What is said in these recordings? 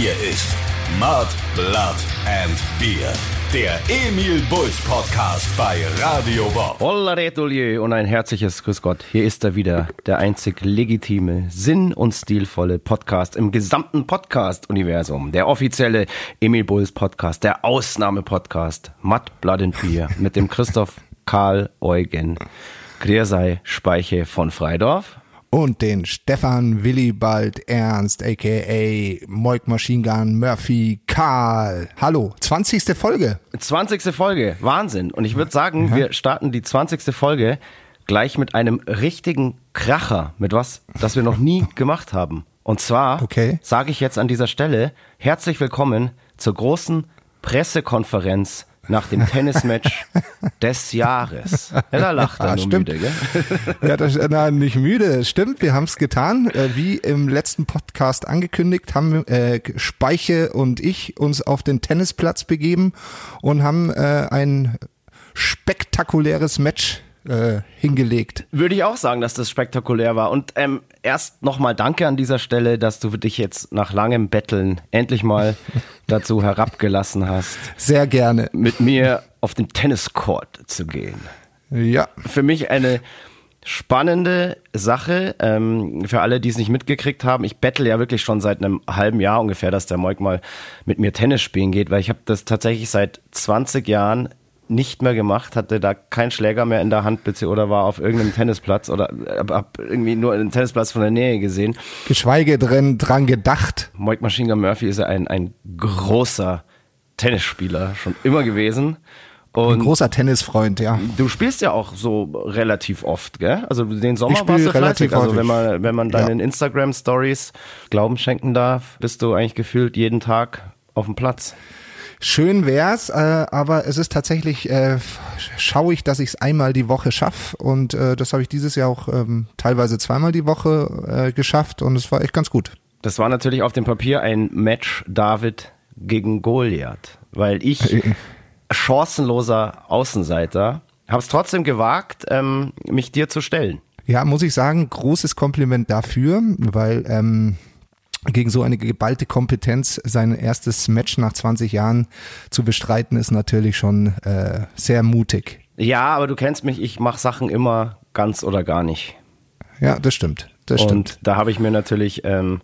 Hier ist Mud, Blood and Beer. Der Emil Bulls Podcast bei Radio Bob. Holla Retolieu und ein herzliches Grüß Gott. Hier ist er wieder, der einzig legitime, sinn- und stilvolle Podcast im gesamten Podcast-Universum. Der offizielle Emil Bulls Podcast, der Ausnahme-Podcast. Mud, Blood and Beer mit dem Christoph Karl Eugen Griersei Speiche von Freidorf. Und den Stefan Willibald Ernst, aka Moik Machine Gun Murphy Karl. Hallo, 20. Folge. 20. Folge, Wahnsinn. Und ich würde sagen, wir starten die 20. Folge gleich mit einem richtigen Kracher, mit was, das wir noch nie gemacht haben. Und zwar Okay. sage ich jetzt an dieser Stelle herzlich willkommen zur großen Pressekonferenz nach dem Tennismatch des Jahres. Ja, da lacht er Ah, nur stimmt. müde, gell? Ja, das, na, nicht müde. Stimmt, wir haben es getan. Äh, Wie im letzten Podcast angekündigt, haben äh, Speiche und ich uns auf den Tennisplatz begeben und haben äh, ein spektakuläres Match äh, hingelegt. Würde ich auch sagen, dass das spektakulär war. Und ähm, erst nochmal danke an dieser Stelle, dass du dich jetzt nach langem Betteln endlich mal dazu herabgelassen hast, Sehr gerne. mit mir auf den Tenniscourt zu gehen. Ja, Für mich eine spannende Sache. Ähm, für alle, die es nicht mitgekriegt haben, ich bettel ja wirklich schon seit einem halben Jahr ungefähr, dass der Moik mal mit mir Tennis spielen geht, weil ich habe das tatsächlich seit 20 Jahren nicht mehr gemacht, hatte da keinen Schläger mehr in der Hand oder war auf irgendeinem Tennisplatz oder hab, hab irgendwie nur einen Tennisplatz von der Nähe gesehen. geschweige drin dran gedacht. Moik Machine Gun Murphy ist ja ein, ein großer Tennisspieler, schon immer gewesen. Ein Und großer Tennisfreund, ja. Du spielst ja auch so relativ oft, gell? Also den Sommer warst du relativ fleißig. Also wenn man, wenn man Ja. deinen Instagram-Stories Glauben schenken darf, bist du eigentlich gefühlt jeden Tag auf dem Platz. Schön wär's, äh, aber es ist tatsächlich, äh, schaue ich, dass ich es einmal die Woche schaffe und äh, das habe ich dieses Jahr auch ähm, teilweise zweimal die Woche äh, geschafft und es war echt ganz gut. Das war natürlich auf dem Papier ein Match David gegen Goliath, weil ich chancenloser Außenseiter habe es trotzdem gewagt, ähm, mich dir zu stellen. Ja, muss ich sagen, großes Kompliment dafür, weil ähm, gegen so eine geballte Kompetenz sein erstes Match nach 20 Jahren zu bestreiten, ist natürlich schon äh, sehr mutig. Ja, aber du kennst mich, ich mache Sachen immer ganz oder gar nicht. Ja, das stimmt. Das stimmt. Und da habe ich mir natürlich ähm,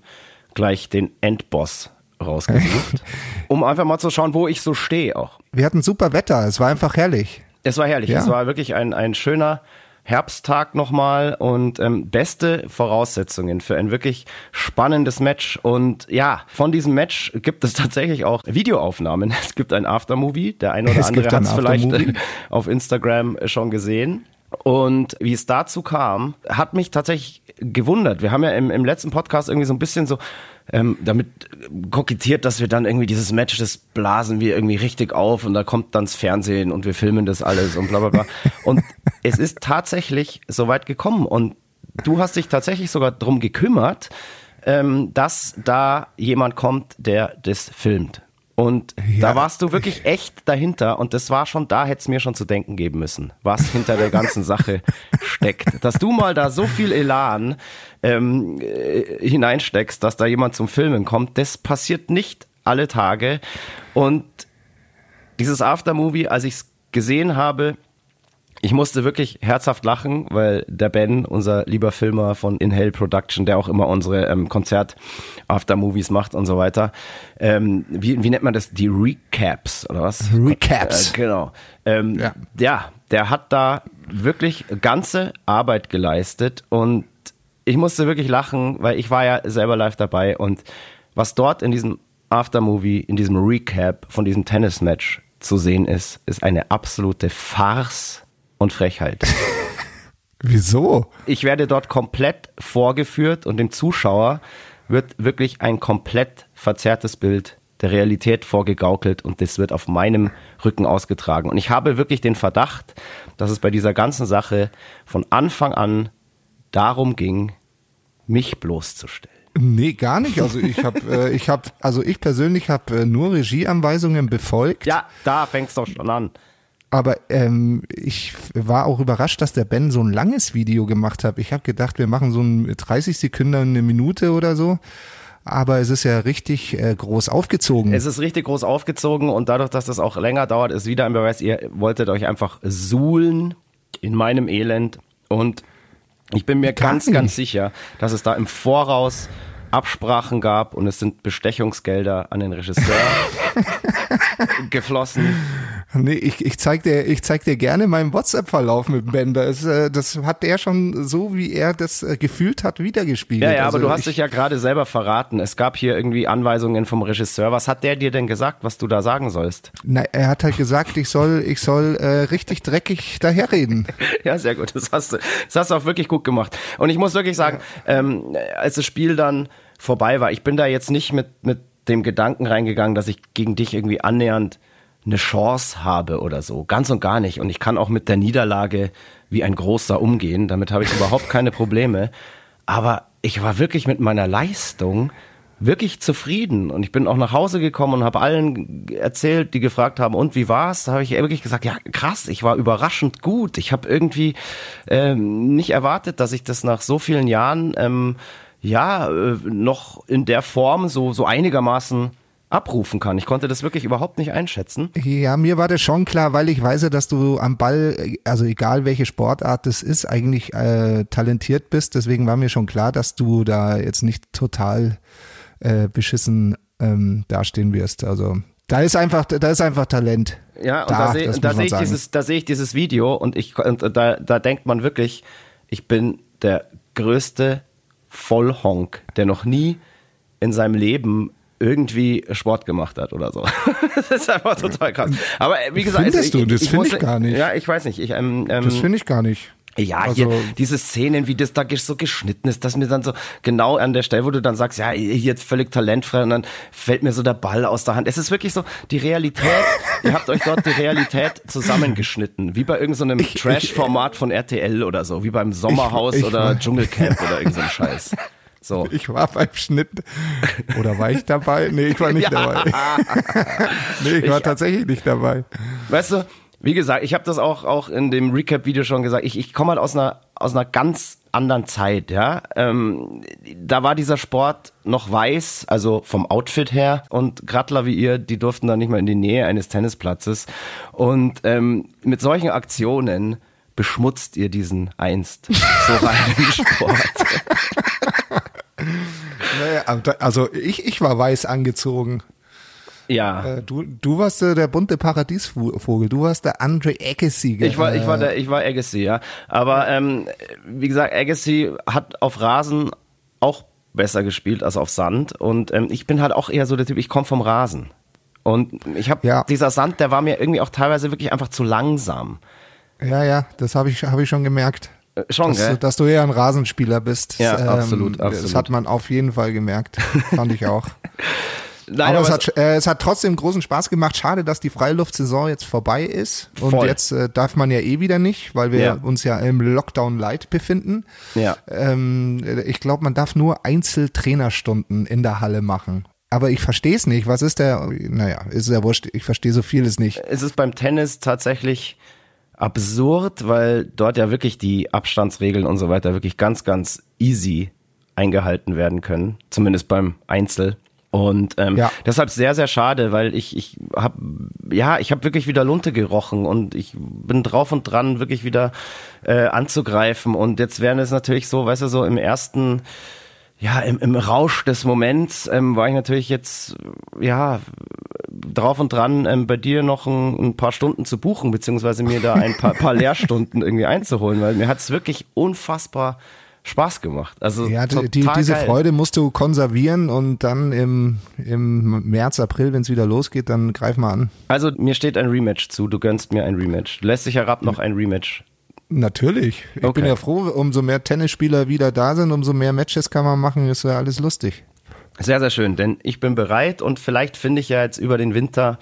gleich den Endboss rausgesucht, um einfach mal zu schauen, wo ich so stehe auch. Wir hatten super Wetter, es war einfach herrlich. Es war herrlich. Ja. Es war wirklich ein, ein schöner Herbsttag nochmal und ähm, beste Voraussetzungen für ein wirklich spannendes Match. Und ja, von diesem Match gibt es tatsächlich auch Videoaufnahmen. Es gibt ein Aftermovie. Der eine oder Es andere hat es vielleicht auf Instagram schon gesehen. Und wie es dazu kam, hat mich tatsächlich gewundert. Wir haben ja im, im letzten Podcast irgendwie so ein bisschen so ähm, damit kokettiert, dass wir dann irgendwie dieses Match, das blasen wir irgendwie richtig auf und da kommt dann das Fernsehen und wir filmen das alles und bla bla bla. Und es ist tatsächlich so weit gekommen und du hast dich tatsächlich sogar drum gekümmert, ähm, dass da jemand kommt, der das filmt. Und Ja. da warst du wirklich echt dahinter und das war schon, da hätte es mir schon zu denken geben müssen, was hinter der ganzen Sache steckt. Dass du mal da so viel Elan ähm, äh, hineinsteckst, dass da jemand zum Filmen kommt, das passiert nicht alle Tage. Und dieses Aftermovie, als ich es gesehen habe, ich musste wirklich herzhaft lachen, weil der Ben, unser lieber Filmer von Inhale Production, der auch immer unsere ähm, Konzert-Aftermovies macht und so weiter, ähm, wie, wie nennt man das? Die Recaps oder was? Recaps. Äh, genau. Ähm, Ja. ja, der hat da wirklich ganze Arbeit geleistet und ich musste wirklich lachen, weil ich war ja selber live dabei und was dort in diesem Aftermovie, in diesem Recap von diesem Tennismatch zu sehen ist, ist eine absolute Farce und Frechheit. Wieso? Ich werde dort komplett vorgeführt und dem Zuschauer wird wirklich ein komplett verzerrtes Bild der Realität vorgegaukelt und das wird auf meinem Rücken ausgetragen. Und ich habe wirklich den Verdacht, dass es bei dieser ganzen Sache von Anfang an darum ging, mich bloßzustellen. Nee, gar nicht. Also ich habe, äh, ich habe, also ich persönlich habe äh, nur Regieanweisungen befolgt. Ja, da fängt's doch schon an. Aber ähm, ich war auch überrascht, dass der Ben so ein langes Video gemacht hat. Ich habe gedacht, wir machen so ein 30 Sekunden, eine Minute oder so. aber es ist ja richtig äh, groß aufgezogen. Es ist richtig groß aufgezogen und dadurch, dass das auch länger dauert, ist wieder ein Beweis, ihr wolltet euch einfach suhlen in meinem Elend und ich bin mir Gar ganz, nicht. ganz sicher, dass es da im Voraus Absprachen gab und es sind Bestechungsgelder an den Regisseur geflossen. Nee, ich, ich zeig dir, ich zeig dir gerne meinen WhatsApp-Verlauf mit Bender. Es, äh, das hat der schon so, wie er das äh, gefühlt hat, wiedergespiegelt. Ja, ja, aber Also du hast ich, dich ja gerade selber verraten. Es gab hier irgendwie Anweisungen vom Regisseur. Was hat der dir denn gesagt, was du da sagen sollst? Na, er hat halt gesagt, ich soll, ich soll äh, richtig dreckig daherreden. Ja, sehr gut. Das hast du, das hast du auch wirklich gut gemacht. Und ich muss wirklich sagen, ähm, als das Spiel dann vorbei war, ich bin da jetzt nicht mit, mit dem Gedanken reingegangen, dass ich gegen dich irgendwie annähernd eine Chance habe oder so. Ganz und gar nicht. Und ich kann auch mit der Niederlage wie ein Großer umgehen. Damit habe ich überhaupt keine Probleme. Aber ich war wirklich mit meiner Leistung wirklich zufrieden und ich bin auch nach Hause gekommen und habe allen erzählt, die gefragt haben, und wie war's? Da habe ich wirklich gesagt, ja krass, ich war überraschend gut. Ich habe irgendwie ähm, nicht erwartet, dass ich das nach so vielen Jahren ähm, ja äh, noch in der Form so so einigermaßen abrufen kann. Ich konnte das wirklich überhaupt nicht einschätzen. Ja, mir war das schon klar, weil ich weiß ja, dass du am Ball, also egal welche Sportart es ist, eigentlich äh, talentiert bist. Deswegen war mir schon klar, dass du da jetzt nicht total äh, beschissen ähm, dastehen wirst. Also da ist einfach, da ist einfach Talent. Ja, und da, sehe da muss man sehe ich sagen. dieses, da sehe ich dieses Video und ich und da, da denkt man wirklich, ich bin der größte Vollhonk, der noch nie in seinem Leben irgendwie Sport gemacht hat oder so. das ist einfach total krass. Aber äh, wie gesagt, Findest du? Das finde ich gar nicht. Ja, ich weiß nicht. Ich, ähm, ähm, Das finde ich gar nicht. Ja, Also- hier, diese Szenen, wie das da so geschnitten ist, dass mir dann so genau an der Stelle, wo du dann sagst, ja, hier jetzt völlig talentfrei und dann fällt mir so der Ball aus der Hand. Es ist wirklich so, die Realität, ihr habt euch dort die Realität zusammengeschnitten, wie bei irgendeinem Ich- ich- Trash-Format von RTL oder so, wie beim Sommerhaus ich- oder Dschungelcamp oder irgend so Scheiß. So. Ich war beim Schnitt. Oder war ich dabei? Nee, ich war nicht dabei. nee, ich war tatsächlich nicht dabei. Weißt du, wie gesagt, ich habe das auch, auch in dem Recap-Video schon gesagt, ich, ich komme halt aus einer, aus einer ganz anderen Zeit, ja. Ähm, da war dieser Sport noch weiß, also vom Outfit her. Und Grattler wie ihr, die durften dann nicht mal in die Nähe eines Tennisplatzes. Und ähm, mit solchen Aktionen beschmutzt ihr diesen einst so reinen Sport. Naja, also ich, ich war weiß angezogen. Ja. Äh, Du, du warst äh, der bunte Paradiesvogel. Du warst der Andre Agassi. Ich war, ich war der, ich war Agassi, ja. Aber ähm, wie gesagt, Agassi hat auf Rasen auch besser gespielt als auf Sand. Und ähm, ich bin halt auch eher so der Typ, ich komme vom Rasen. Und ich habe Ja. dieser Sand, der war mir irgendwie auch teilweise wirklich einfach zu langsam. Ja, ja, das habe ich, hab ich schon gemerkt. Äh, Schon, dass, gell? du- dass du eher ein Rasenspieler bist. Ähm, Ja, absolut, Das absolut. hat man auf jeden Fall gemerkt. Fand ich auch. Nein, aber es aber hat, äh, es hat trotzdem großen Spaß gemacht. Schade, dass die Freiluftsaison jetzt vorbei ist. Und Voll. jetzt äh, darf man ja eh wieder nicht, weil wir Ja. uns ja im Lockdown Light befinden. Ja. Ähm, ich glaube, man darf nur Einzeltrainerstunden in der Halle machen. Aber ich verstehe es nicht. Was ist der? Naja, ist ja wurscht. Ich verstehe so vieles nicht. es ist beim Tennis tatsächlich absurd, weil dort ja wirklich die Abstandsregeln und so weiter wirklich ganz, ganz easy eingehalten werden können. Zumindest beim Einzel. Und ähm, Ja. deshalb sehr, sehr schade, weil ich, ich habe ja, ich habe wirklich wieder Lunte gerochen und ich bin drauf und dran, wirklich wieder äh, anzugreifen. Und jetzt wären es natürlich so, weißt du, so im ersten ja, im, im Rausch des Moments ähm, war ich natürlich jetzt, ja, drauf und dran, ähm, bei dir noch ein, ein paar Stunden zu buchen, beziehungsweise mir da ein paar, paar Lehrstunden irgendwie einzuholen, weil mir hat's wirklich unfassbar Spaß gemacht. Also Ja, die, diese geil. Freude musst du konservieren und dann im, im März, April, wenn es wieder losgeht, dann greif mal an. Also mir steht ein Rematch zu, du gönnst mir ein Rematch. Lässt sich herab noch ein Rematch. Natürlich. Ich Okay. bin ja froh, umso mehr Tennisspieler wieder da sind, umso mehr Matches kann man machen, ist ja alles lustig. Sehr, sehr schön, denn ich bin bereit und vielleicht finde ich ja jetzt über den Winter,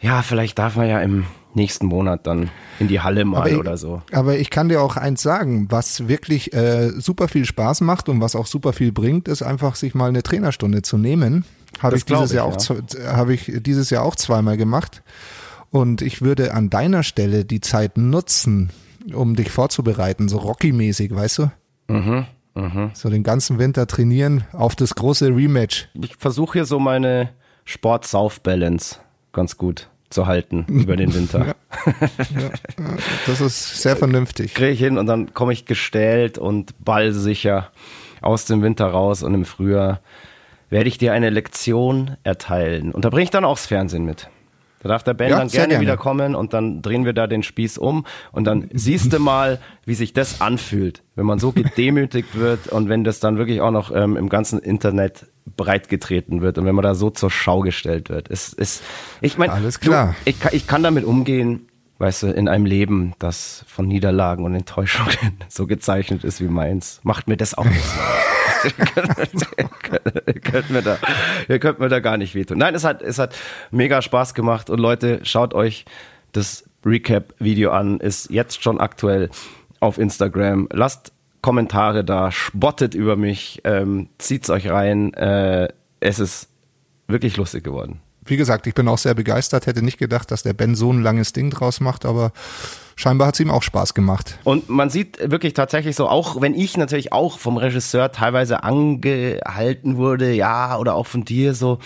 ja, vielleicht darf man ja im nächsten Monat dann in die Halle mal ich, oder so. aber ich kann dir auch eins sagen, was wirklich äh, super viel Spaß macht und was auch super viel bringt, ist einfach sich mal eine Trainerstunde zu nehmen. Habe ich dieses glaub Jahr ich, auch habe ich dieses Jahr auch zweimal gemacht und ich würde an deiner Stelle die Zeit nutzen, um dich vorzubereiten, so Rocky-mäßig, weißt du? Mhm. So den ganzen Winter trainieren auf das große Rematch. Ich versuche hier so meine Sport-South-Balance ganz gut zu halten über den Winter. Ja. Ja. Das ist sehr vernünftig. Kriege ich hin und dann komme ich gestellt und ballsicher aus dem Winter raus und im Frühjahr werde ich dir eine Lektion erteilen. Und da bringe ich dann auch das Fernsehen mit. Da darf der Ben ja, dann gerne, gerne, wieder kommen und dann drehen wir da den Spieß um und dann siehst du mal, wie sich das anfühlt, wenn man so gedemütigt wird und wenn das dann wirklich auch noch ähm, im ganzen Internet breitgetreten wird und wenn man da so zur Schau gestellt wird. Es ist, ich meine, alles klar. Du, ich, ich kann damit umgehen, weißt du, in einem Leben, das von Niederlagen und Enttäuschungen so gezeichnet ist wie meins, macht mir das auch nicht so. ihr, könnt mir da, ihr könnt mir da gar nicht wehtun. Nein, es hat, es hat mega Spaß gemacht und Leute, schaut euch das Recap-Video an, ist jetzt schon aktuell auf Instagram. Lasst Kommentare da, spottet über mich, ähm, zieht's euch rein. Äh, es ist wirklich lustig geworden. Wie gesagt, ich bin auch sehr begeistert, hätte nicht gedacht, dass der Ben so ein langes Ding draus macht, aber scheinbar hat es ihm auch Spaß gemacht. Und man sieht wirklich tatsächlich so, auch wenn ich natürlich auch vom Regisseur teilweise angehalten wurde, ja, oder auch von dir so,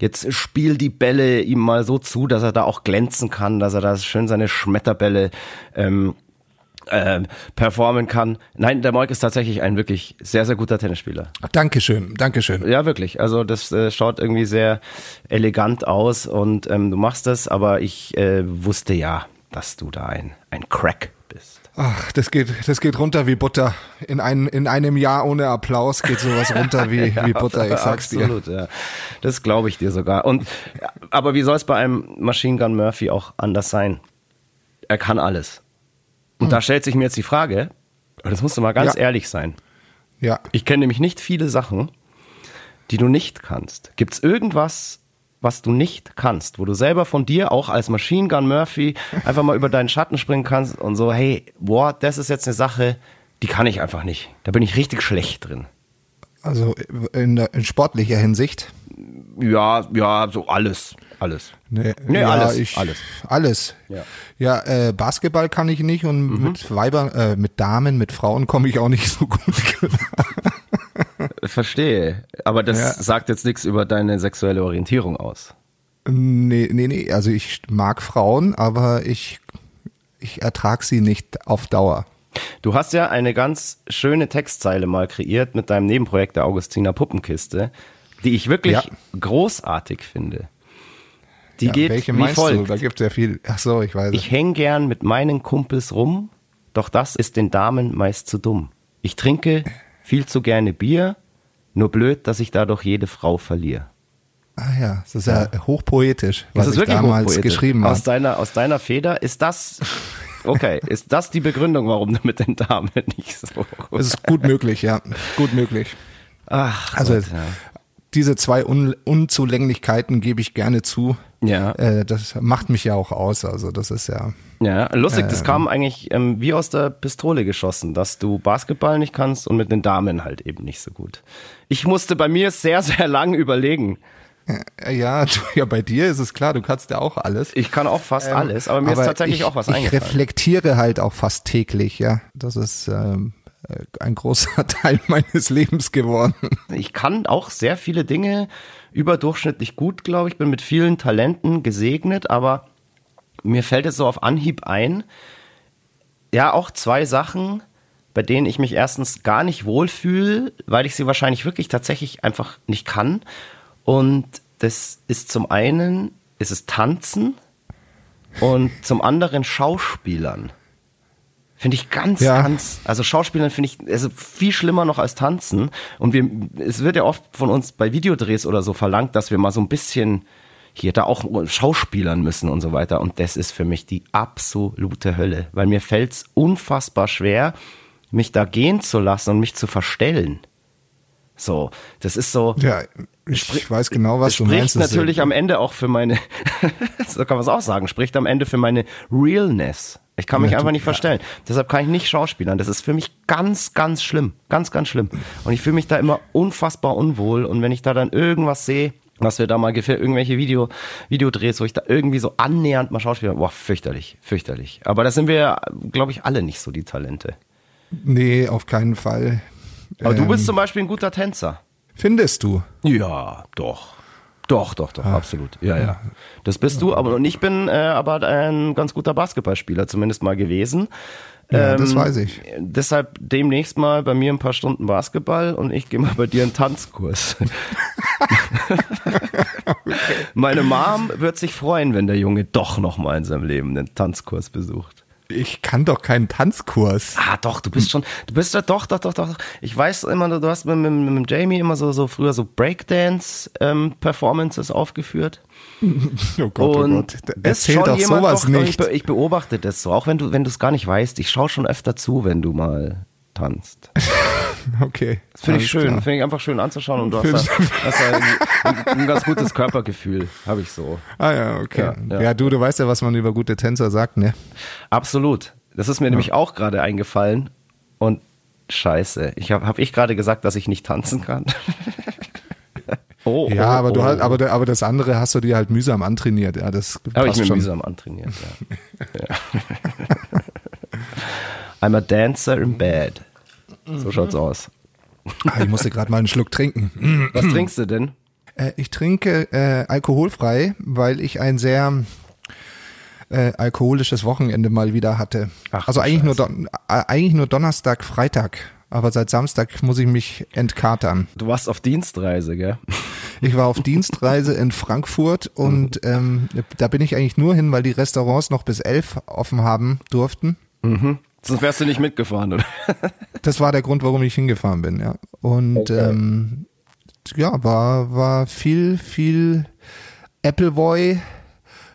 jetzt spiel die Bälle ihm mal so zu, dass er da auch glänzen kann, dass er da schön seine Schmetterbälle ähm, äh, performen kann. Nein, der Moik ist tatsächlich ein wirklich sehr, sehr guter Tennisspieler. Dankeschön, Dankeschön. Ja, wirklich. Also das äh, schaut irgendwie sehr elegant aus und ähm, du machst das, aber ich äh, wusste ja, dass du da ein, ein Crack bist. Ach, das geht, das geht runter wie Butter. In, ein, in einem Jahr ohne Applaus geht sowas runter wie, wie Butter, ich sag's Absolut, dir. Ja. Das glaube ich dir sogar. Und, aber wie soll es bei einem Machine Gun Murphy auch anders sein? Er kann alles. Und hm. da stellt sich mir jetzt die Frage, das musst du mal ganz ja. ehrlich sein. Ja. Ich kenne nämlich nicht viele Sachen, die du nicht kannst. Gibt es irgendwas, was du nicht kannst, wo du selber von dir auch als Machine Gun Murphy einfach mal über deinen Schatten springen kannst und so, hey, boah, das ist jetzt eine Sache, die kann ich einfach nicht. Da bin ich richtig schlecht drin. Also in, in sportlicher Hinsicht? Ja, ja, so alles. Alles. Nee, nee ja, alles, ich, alles. Alles. Ja, ja äh, Basketball kann ich nicht und mhm. mit Weibern, äh, mit Damen, mit Frauen komme ich auch nicht so gut. Verstehe. Aber das ja. sagt jetzt nichts über deine sexuelle Orientierung aus. Nee, nee, nee. Also ich mag Frauen, aber ich, ich ertrage sie nicht auf Dauer. Du hast ja eine ganz schöne Textzeile mal kreiert mit deinem Nebenprojekt der Augustiner Puppenkiste, die ich wirklich ja. großartig finde. Die ja, geht welche wie folgt. Du? Da gibt es ja viel. Ach so, ich weiß. Ich häng gern mit meinen Kumpels rum, doch das ist den Damen meist zu dumm. Ich trinke viel zu gerne Bier, nur blöd, dass ich dadurch jede Frau verliere. Ah ja, das ist ja, ja hochpoetisch, was das ist wirklich damals geschrieben aus Deiner, aus deiner Feder ist das, okay, ist das die Begründung, warum du mit den Damen nicht so... Es ist gut möglich, ja, gut möglich. Ach, also Gott, ja. diese zwei Un Unzulänglichkeiten gebe ich gerne zu. Ja. Äh, das macht mich ja auch aus, also das ist ja... Ja, lustig, das ähm, kam eigentlich ähm, wie aus der Pistole geschossen, dass du Basketball nicht kannst und mit den Damen halt eben nicht so gut. Ich musste bei mir sehr, sehr lang überlegen. Äh, ja, ja, bei dir ist es klar, du kannst ja auch alles. Ich kann auch fast ähm, alles, aber mir aber ist tatsächlich ich, auch was eingefallen. Ich reflektiere halt auch fast täglich, ja. Das ist ähm, äh, ein großer Teil meines Lebens geworden. Ich kann auch sehr viele Dinge überdurchschnittlich gut, glaube ich. Bin mit vielen Talenten gesegnet, aber mir fällt es so auf Anhieb ein, ja, auch zwei Sachen, bei denen ich mich erstens gar nicht wohlfühle, weil ich sie wahrscheinlich wirklich tatsächlich einfach nicht kann. Und das ist zum einen, ist es Tanzen und zum anderen Schauspielern. Finde ich ganz, ja. ganz, also Schauspielern finde ich also viel schlimmer noch als Tanzen. Und wir, es wird ja oft von uns bei Videodrehs oder so verlangt, dass wir mal so ein bisschen hier da auch Schauspielern müssen und so weiter. Und das ist für mich die absolute Hölle, weil mir fällt es unfassbar schwer, mich da gehen zu lassen und mich zu verstellen. So, das ist so. Ja, ich, weiß genau, was du meinst. Spricht natürlich am Ende auch für meine, so kann man es auch sagen, spricht am Ende für meine Realness. Ich kann mich ja, einfach nicht ja. verstellen. Deshalb kann ich nicht schauspielern. Das ist für mich ganz, ganz schlimm. Ganz, ganz schlimm. Und ich fühle mich da immer unfassbar unwohl. Und wenn ich da dann irgendwas sehe, was wir da mal irgendwelche Video, Videodrehs, wo ich da irgendwie so annähernd mal Schauspieler, boah, fürchterlich, fürchterlich. Aber da sind wir, glaube ich, alle nicht so die Talente. Nee, auf keinen Fall. Aber du bist Ähm, zum Beispiel ein guter Tänzer. Findest du? Ja, doch. Doch, doch, doch, absolut. Ja, ja. Das bist du, aber und ich bin äh, aber ein ganz guter Basketballspieler, zumindest mal gewesen. Ja, das weiß ich. Deshalb demnächst mal bei mir ein paar Stunden Basketball und ich gehe mal bei dir einen Tanzkurs. Meine Mom wird sich freuen, wenn der Junge doch noch mal in seinem Leben einen Tanzkurs besucht. Ich kann doch keinen Tanzkurs. Ah, doch, du bist schon, du bist ja doch, doch, doch, doch. Ich weiß immer, du hast mit, mit, mit Jamie immer so, so früher so Breakdance-Performances aufgeführt. Oh Gott, und oh Gott. Erzähl doch sowas nicht. Ich, be- ich beobachte das so, auch wenn du, wenn du es gar nicht weißt. Ich schaue schon öfter zu, wenn du mal tanzt. Okay. Das finde ich schön, klar. finde ich einfach schön anzuschauen und du hast, da, hast da ein, ein, ein ganz gutes Körpergefühl, habe ich so. Ah ja, okay. Ja, Ja, ja. du, du weißt ja, was man über gute Tänzer sagt, ne? Absolut. Das ist mir nämlich auch gerade eingefallen und scheiße. Ich habe hab ich gerade gesagt, dass ich nicht tanzen kann. oh, Ja, oh, aber du oh. halt, aber, aber das andere hast du dir halt mühsam antrainiert. Ja, das Habe ich mir schon. mühsam antrainiert, ja. ja. I'm a dancer in bed. So schaut's aus. Ah, ich musste gerade mal einen Schluck trinken. Was trinkst du denn? Äh, ich trinke äh, alkoholfrei, weil ich ein sehr äh, alkoholisches Wochenende mal wieder hatte. Ach, also du eigentlich nur, Don äh, eigentlich nur Donnerstag, Freitag. Aber seit Samstag muss ich mich entkatern. Du warst auf Dienstreise, gell? Ich war auf Dienstreise in Frankfurt und ähm, da bin ich eigentlich nur hin, weil die Restaurants noch bis elf offen haben durften. Sonst wärst du nicht mitgefahren, oder? Das war der Grund, warum ich hingefahren bin, ja. Und ähm, ja, war, war viel, viel Appleboy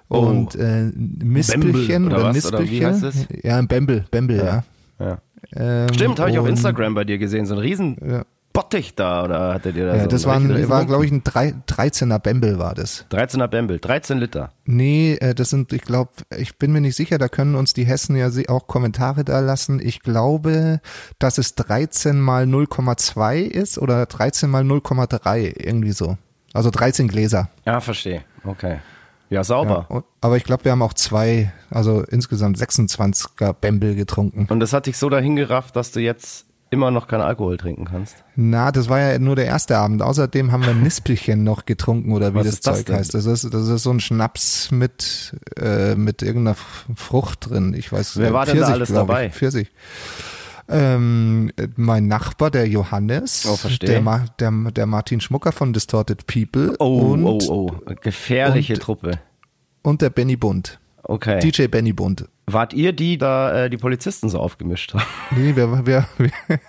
und äh, Mispelchen oder oder, was? Oder wie heißt Mispelchen. Ja, ein Bembel, Bembel, ja. Ja. Ähm, Stimmt, habe ich auf Instagram bei dir gesehen. So ein riesen Ja. Bottich da, oder hattet ihr da Ja, so das war, ein, war glaube ich, ein drei- 13er Bembel war das. 13er Bembel, 13 Liter. Nee, äh, das sind, ich glaube, ich bin mir nicht sicher, da können uns die Hessen ja auch Kommentare da lassen. Ich glaube, dass es 13 mal 0,2 ist oder 13 mal 0,3, irgendwie so. Also 13 Gläser. Ja, verstehe. Okay. Ja, sauber. Und, aber ich glaube, wir haben auch zwei, also insgesamt 26er Bembel getrunken. Und das hat dich so dahin gerafft, dass du jetzt immer noch keinen Alkohol trinken kannst. Na, das war ja nur der erste Abend. Außerdem haben wir Nispelchen noch getrunken oder wie das das Zeug denn? heißt. Das ist, das ist so ein Schnaps mit, äh, mit irgendeiner Frucht drin. Ich weiß Wer äh, war denn da alles dabei? Ich. Pfirsich. Ähm, äh, mein Nachbar, der Johannes, Oh, der, Ma der, der Martin Schmucker von Distorted People Oh, und, oh, oh. Gefährliche und- Truppe. und der Benny Bund. Okay. DJ Benny Bund. Wart ihr die, da äh, die Polizisten so aufgemischt haben? Nee, wir, wir, wir,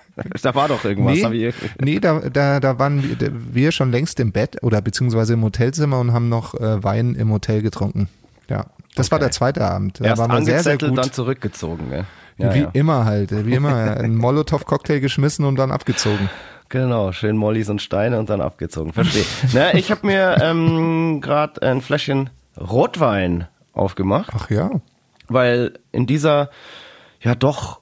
da war doch irgendwas. Nee, nee da, da, da waren wir, wir schon längst im Bett oder beziehungsweise im Hotelzimmer und haben noch äh, Wein im Hotel getrunken. Ja, das war Okay. der zweite Abend. Da erst waren wir sehr, sehr gut. dann zurückgezogen. Gell? Ja, wie ja. immer halt, wie immer. Ein Molotow-Cocktail geschmissen und dann abgezogen. Genau, schön Mollys und Steine und dann abgezogen. Verstehe. Na, ich habe mir ähm, gerade ein Fläschchen Rotwein aufgemacht, Ach ja. weil in dieser ja doch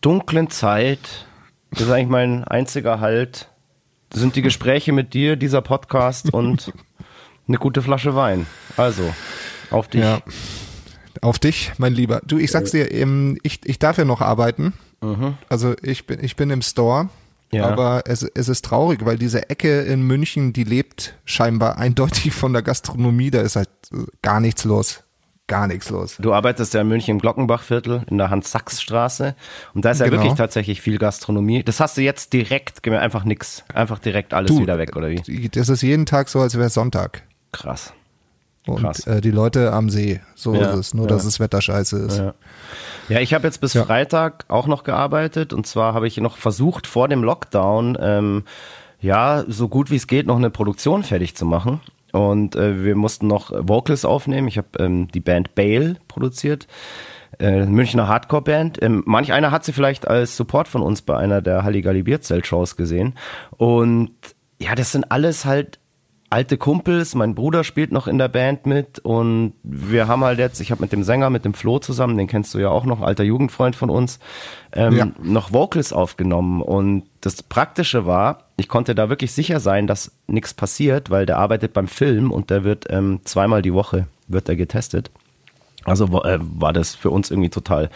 dunklen Zeit, das ist eigentlich mein einziger Halt, sind die Gespräche mit dir, dieser Podcast und eine gute Flasche Wein. Also, auf dich. Ja. Auf dich, mein Lieber. Du, ich sag's dir, ähm, ich, ich darf ja noch arbeiten. Also ich bin, ich bin im Store. Mhm. Ja. Aber es, es ist traurig, weil diese Ecke in München, die lebt scheinbar eindeutig von der Gastronomie. Da ist halt äh, gar nichts los. Gar nichts los. Du arbeitest ja in München im Glockenbachviertel in der Hans-Sachs-Straße und da ist ja Genau. wirklich tatsächlich viel Gastronomie. Das hast du jetzt direkt, einfach nix. Einfach direkt alles Du, wieder weg, oder wie? Das ist jeden Tag so, als wäre Sonntag. Krass. Und Krass. äh, die Leute am See. So Ja, ist es. Nur, ja. dass das Wetter scheiße ist. Ja. Ja, ich habe jetzt bis. Freitag auch noch gearbeitet und zwar habe ich noch versucht, vor dem Lockdown, ähm, ja, so gut wie es geht, noch eine Produktion fertig zu machen. Und äh, wir mussten noch Vocals aufnehmen. Ich habe ähm, die Band Bale produziert, äh, eine Münchner Hardcore-Band. Ähm, manch einer hat sie vielleicht als Support von uns bei einer der Halligalli Bierzelt-Shows gesehen. Und ja, das sind alles halt alte Kumpels, mein Bruder spielt noch in der Band mit und wir haben halt jetzt, ich habe mit dem Sänger, mit dem Flo zusammen, den kennst du ja auch noch, alter Jugendfreund von uns, ähm, Ja. noch Vocals aufgenommen und das Praktische war, ich konnte da wirklich sicher sein, dass nichts passiert, weil der arbeitet beim Film und der wird ähm, zweimal die Woche wird er getestet Also äh, war das für uns irgendwie total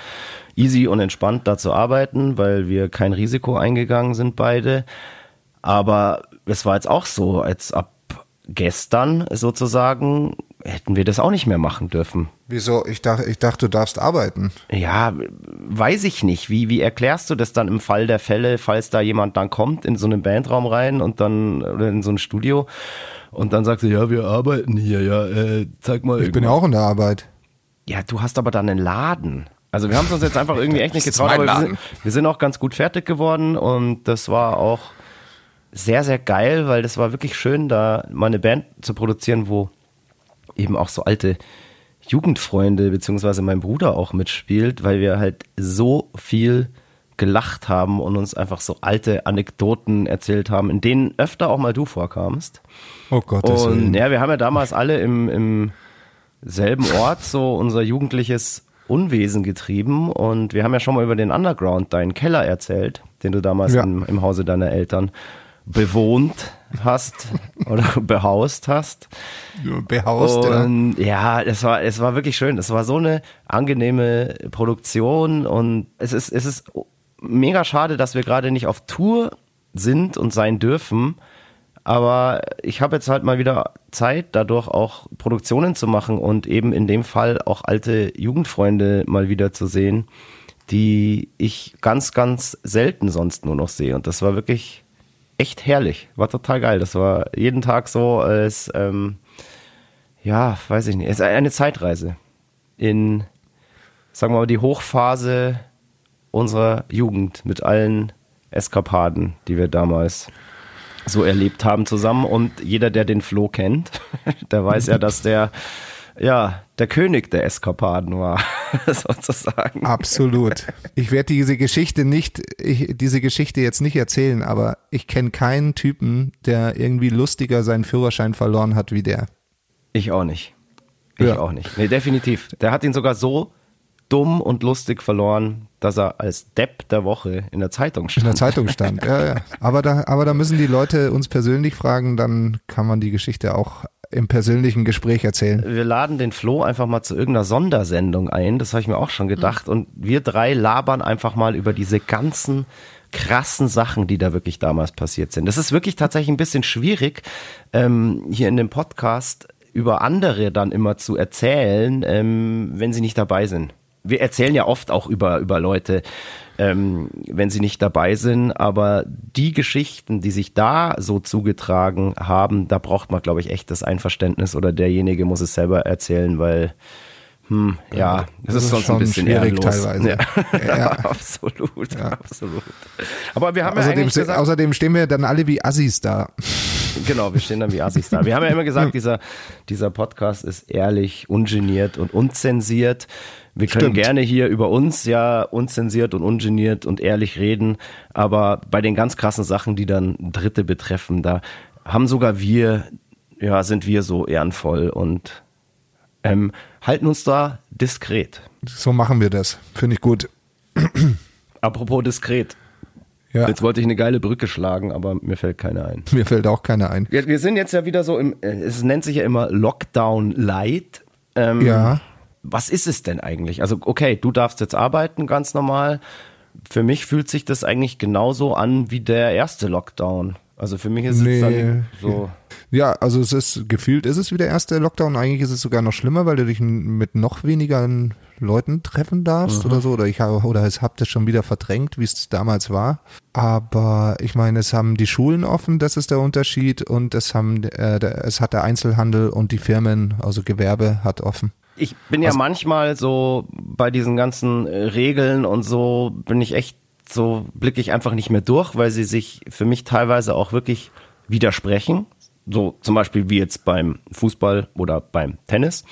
easy und entspannt, da zu arbeiten, weil wir kein Risiko eingegangen sind beide. Aber es war jetzt auch so, als ab gestern sozusagen hätten wir das auch nicht mehr machen dürfen. Wieso? Ich dachte, ich dachte, du darfst arbeiten. Ja, weiß ich nicht. Wie, wie erklärst du das dann im Fall der Fälle, falls da jemand dann kommt in so einen Bandraum rein und dann oder in so ein Studio und dann sagt sie, ja, wir arbeiten hier, ja, äh, zeig mal. Ich bin ja auch in der Arbeit. Ja, du hast aber dann einen Laden. Also wir haben es uns jetzt einfach irgendwie echt nicht getraut, aber wir sind, wir sind auch ganz gut fertig geworden und das war auch sehr, sehr geil, weil das war wirklich schön, da mal eine Band zu produzieren, wo eben auch so alte Jugendfreunde beziehungsweise mein Bruder auch mitspielt, weil wir halt so viel gelacht haben und uns einfach so alte Anekdoten erzählt haben, in denen öfter auch mal du vorkamst. Oh Gott. Und ja, wir haben ja damals alle im, im selben Ort so unser jugendliches Unwesen getrieben und wir haben ja schon mal über den Underground, deinen Keller erzählt, den du damals ja. im, im Hause deiner Eltern bewohnt hast oder behaust hast. Behaust, und, ja. Ja, es war, es war wirklich schön. Es war so eine angenehme Produktion und es ist, es ist mega schade, dass wir gerade nicht auf Tour sind und sein dürfen. Aber ich habe jetzt halt mal wieder Zeit, dadurch auch Produktionen zu machen und eben in dem Fall auch alte Jugendfreunde mal wieder zu sehen, die ich ganz, ganz selten sonst nur noch sehe. Und das war wirklich echt herrlich. War total geil. Das war jeden Tag so als, ähm, ja, weiß ich nicht, es ist eine Zeitreise in, sagen wir mal, die Hochphase unserer Jugend mit allen Eskapaden, die wir damals so erlebt haben zusammen. Und jeder, der den Flo kennt, der weiß ja, dass der ja, der König der Eskapaden war, sozusagen. Absolut. Ich werde diese Geschichte nicht, ich, diese Geschichte jetzt nicht erzählen, aber ich kenne keinen Typen, der irgendwie lustiger seinen Führerschein verloren hat wie der. Ich auch nicht. Ich ja. auch nicht. Nee, definitiv. Der hat ihn sogar so dumm und lustig verloren, dass er als Depp der Woche in der Zeitung stand. In der Zeitung stand, ja, ja. Aber da, aber da müssen die Leute uns persönlich fragen, dann kann man die Geschichte auch im persönlichen Gespräch erzählen. Wir laden den Flo einfach mal zu irgendeiner Sondersendung ein, das habe ich mir auch schon gedacht. Und wir drei labern einfach mal über diese ganzen krassen Sachen, die da wirklich damals passiert sind. Das ist wirklich tatsächlich ein bisschen schwierig, ähm, hier in dem Podcast über andere dann immer zu erzählen, ähm, wenn sie nicht dabei sind wir erzählen ja oft auch über, über Leute, ähm, wenn sie nicht dabei sind, aber die Geschichten, die sich da so zugetragen haben, da braucht man, glaube ich, echt das Einverständnis oder derjenige muss es selber erzählen, weil hm, ja, das, das ist sonst ein bisschen schwierig ehrenlos. teilweise. Ja, ja. absolut, ja. absolut. Aber wir haben außerdem, ja außerdem stehen wir dann alle wie Assis da. Genau, wir stehen dann wie Assis da. Wir haben ja immer gesagt, dieser, dieser Podcast ist ehrlich, ungeniert und unzensiert. Wir können Stimmt. gerne hier über uns ja unzensiert und ungeniert und ehrlich reden, aber bei den ganz krassen Sachen, die dann Dritte betreffen, da haben sogar wir, ja, sind wir so ehrenvoll und ähm, halten uns da diskret. So machen wir das. Finde ich gut. Apropos diskret. Ja. Jetzt wollte ich eine geile Brücke schlagen, aber mir fällt keine ein. Mir fällt auch keine ein. Wir, wir sind jetzt ja wieder so im, äh, es nennt sich ja immer Lockdown Light. Ähm, ja was ist es denn eigentlich? Also, okay, du darfst jetzt arbeiten, ganz normal. Für mich fühlt sich das eigentlich genauso an wie der erste Lockdown. Also für mich ist nee. es dann so. Ja, also es ist gefühlt ist es wie der erste Lockdown. Eigentlich ist es sogar noch schlimmer, weil du dich mit noch weniger Leuten treffen darfst mhm. oder so. Oder ich habe oder es habt es schon wieder verdrängt, wie es damals war. Aber ich meine, es haben die Schulen offen, das ist der Unterschied, und es haben äh, es hat der Einzelhandel und die Firmen, also Gewerbe hat offen ich bin ja also, manchmal so bei diesen ganzen äh, Regeln und so bin ich echt so blicke ich einfach nicht mehr durch, weil sie sich für mich teilweise auch wirklich widersprechen. So zum Beispiel wie jetzt beim Fußball oder beim Tennis.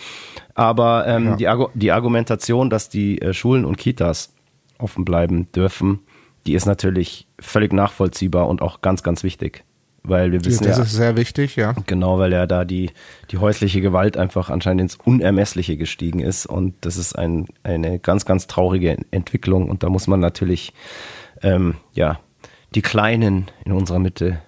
Aber ähm, ja. die, Argu die Argumentation, dass die äh, Schulen und Kitas offen bleiben dürfen, die ist natürlich völlig nachvollziehbar und auch ganz, ganz wichtig. Weil wir wissen das ja, ist sehr wichtig, ja. Genau, weil ja da die, die häusliche Gewalt einfach anscheinend ins Unermessliche gestiegen ist. Und das ist ein, eine ganz, ganz traurige Entwicklung. Und da muss man natürlich ähm, ja, die Kleinen in unserer Mitte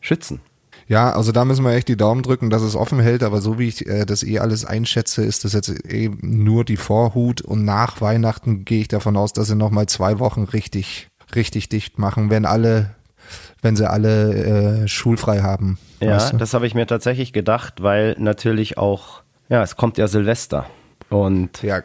schützen. Ja, also da müssen wir echt die Daumen drücken, dass es offen hält, aber so wie ich äh, das eh alles einschätze, ist das jetzt eben nur die Vorhut und nach Weihnachten gehe ich davon aus, dass sie nochmal zwei Wochen richtig, richtig dicht machen, wenn alle, wenn sie alle äh, schulfrei haben. Ja, weißt du? das habe ich mir tatsächlich gedacht, weil natürlich auch, ja, es kommt ja Silvester. Und ja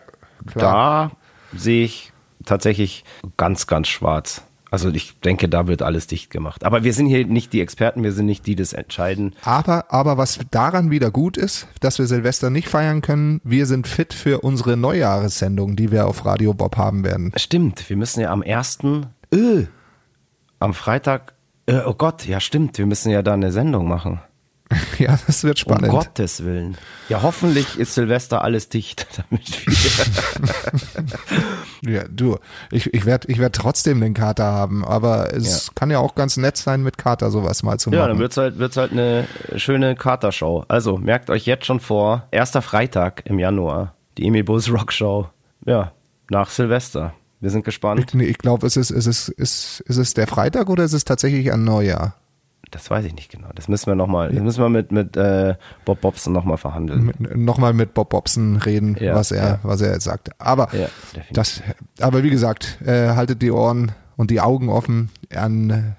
da sehe ich tatsächlich ganz, ganz schwarz. Also ich denke, da wird alles dicht gemacht. Aber wir sind hier nicht die Experten, wir sind nicht die, die das entscheiden. Aber, aber was daran wieder gut ist, dass wir Silvester nicht feiern können, wir sind fit für unsere Neujahressendung, die wir auf Radio Bob haben werden. Stimmt, wir müssen ja am 1. Öh, am Freitag, äh, oh Gott, ja stimmt, wir müssen ja da eine Sendung machen. Ja, das wird spannend. Um Gottes Willen. Ja, hoffentlich ist Silvester alles dicht, damit wir. ja, du, ich, ich werde ich werd trotzdem den Kater haben, aber es ja. kann ja auch ganz nett sein, mit Kater sowas mal zu machen. Ja, dann wird's halt, wird's halt eine schöne Katershow. Also merkt euch jetzt schon vor, erster Freitag im Januar, die Emil Bulls Rock Show. Ja, nach Silvester. Wir sind gespannt. Ich, ich glaube, es ist, es ist, ist, ist es der Freitag oder ist es tatsächlich ein Neujahr? Das weiß ich nicht genau. Das müssen wir nochmal, das müssen wir mit, mit äh, Bob Bobson nochmal verhandeln. Nochmal mit Bob Bobson reden, ja, was er, ja. was er jetzt sagt. Aber ja, das, aber wie gesagt, äh, haltet die Ohren und die Augen offen. An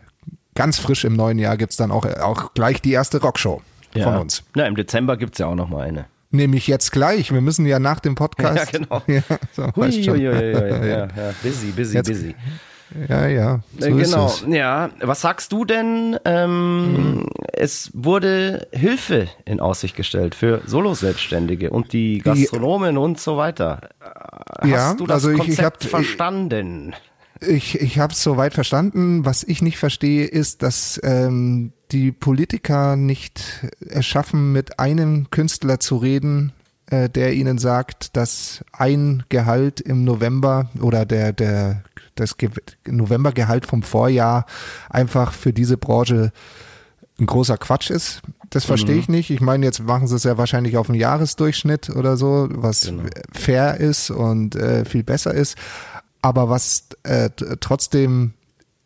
ganz frisch im neuen Jahr gibt's dann auch, auch gleich die erste Rockshow von uns. Na, im Dezember gibt's ja auch nochmal eine. Nämlich jetzt gleich. Wir müssen ja nach dem Podcast. Ja, genau. Ja, so, hui, hui, hui, ja, ja, busy, busy, jetzt, busy. Ja, ja. So äh, genau, ja. Was sagst du denn? Ähm, mhm. Es wurde Hilfe in Aussicht gestellt für Solo-Selbstständige und die Gastronomen die, und so weiter. Hast ja, du das also Konzept ich, ich hab, verstanden? Ich, ich habe es soweit verstanden. Was ich nicht verstehe, ist, dass ähm, die Politiker nicht erschaffen, mit einem Künstler zu reden, äh, der ihnen sagt, dass ein Gehalt im November oder der, der das Novembergehalt vom Vorjahr einfach für diese Branche ein großer Quatsch ist. Das verstehe ich mhm. nicht. Ich meine, jetzt machen sie es ja wahrscheinlich auf einen Jahresdurchschnitt oder so, was genau. fair ist und äh, viel besser ist. Aber was äh, trotzdem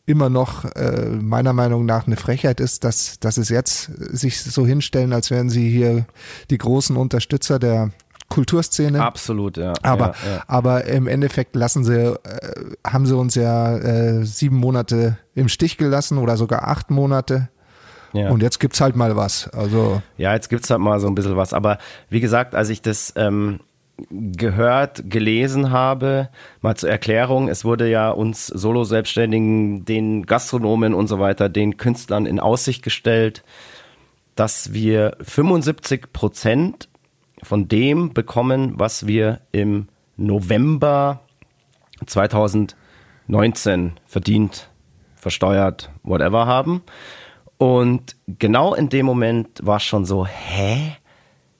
immer noch äh, meiner Meinung nach eine Frechheit ist, dass, dass es jetzt sich so hinstellen, als wären sie hier die großen Unterstützer der Kulturszene. Absolut, ja. Aber, ja, ja. aber im Endeffekt lassen sie, äh, haben sie uns ja äh, sieben Monate im Stich gelassen oder sogar acht Monate. Ja. Und jetzt gibt's halt mal was. Also ja, jetzt gibt's halt mal so ein bisschen was. Aber wie gesagt, als ich das ähm, gehört, gelesen habe, mal zur Erklärung, es wurde ja uns Solo-Selbstständigen, den Gastronomen und so weiter, den Künstlern in Aussicht gestellt, dass wir 75 Prozent von dem bekommen, was wir im November 2019 verdient, versteuert, whatever haben. Und genau in dem Moment war schon so, hä?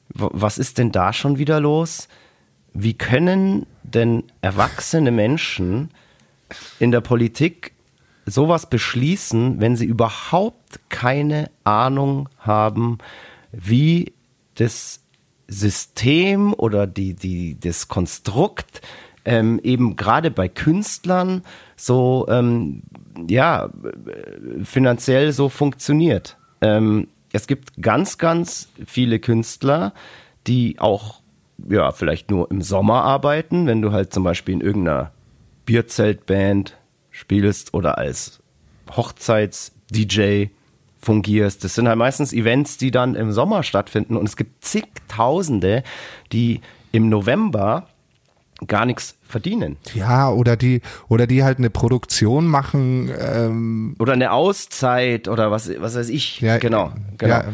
Was ist denn da schon wieder los? Wie können denn erwachsene Menschen in der Politik sowas beschließen, wenn sie überhaupt keine Ahnung haben, wie das System oder die, die, das Konstrukt ähm, eben gerade bei Künstlern so ähm, ja finanziell so funktioniert. Ähm, es gibt ganz, ganz viele Künstler, die auch ja vielleicht nur im Sommer arbeiten, wenn du halt zum Beispiel in irgendeiner Bierzeltband spielst oder als Hochzeits-DJ fungierst. Das sind halt meistens Events, die dann im Sommer stattfinden und es gibt zigtausende, die im November gar nichts verdienen. Ja, oder die, oder die halt eine Produktion machen. Ähm oder eine Auszeit oder was, was weiß ich. Ja, genau, genau. Ja.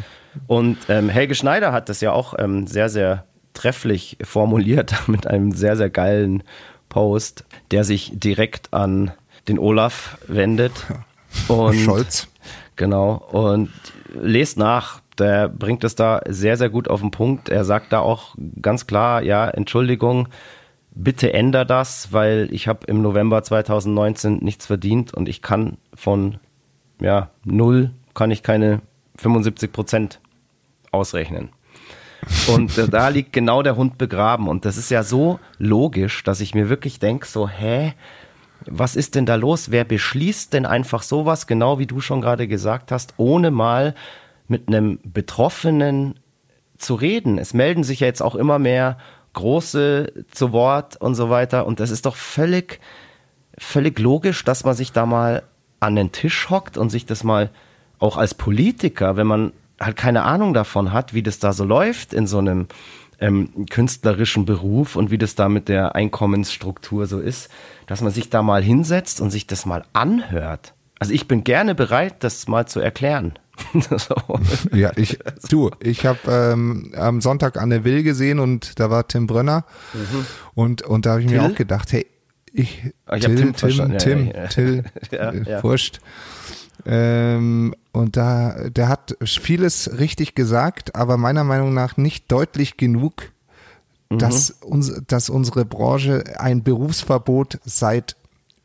Und ähm, Helge Schneider hat das ja auch ähm, sehr, sehr trefflich formuliert mit einem sehr, sehr geilen Post, der sich direkt an den Olaf wendet. Und Scholz. Genau. Und lest nach. Der bringt es da sehr, sehr gut auf den Punkt. Er sagt da auch ganz klar, ja, Entschuldigung, bitte änder das, weil ich habe im November 2019 nichts verdient und ich kann von ja, null kann ich keine 75 Prozent ausrechnen. Und äh, da liegt genau der Hund begraben. Und das ist ja so logisch, dass ich mir wirklich denke, so, hä, was ist denn da los? Wer beschließt denn einfach sowas, genau wie du schon gerade gesagt hast, ohne mal mit einem Betroffenen zu reden. Es melden sich ja jetzt auch immer mehr Große zu Wort und so weiter. Und das ist doch völlig, völlig logisch, dass man sich da mal an den Tisch hockt und sich das mal auch als Politiker, wenn man halt keine Ahnung davon hat, wie das da so läuft in so einem ähm, künstlerischen Beruf und wie das da mit der Einkommensstruktur so ist, dass man sich da mal hinsetzt und sich das mal anhört. Also ich bin gerne bereit, das mal zu erklären. Ja, ich, du, ich habe ähm, am Sonntag Anne Will gesehen und da war Tim Brönner mhm. und, und da habe ich Till? mir auch gedacht, hey, ich, oh, ich Till, Tim, Tim, Tim, ja, ja. Till, ja, ja. wurscht. Ähm, und da, der hat vieles richtig gesagt, aber meiner Meinung nach nicht deutlich genug, mhm. dass, uns, dass unsere Branche ein Berufsverbot seit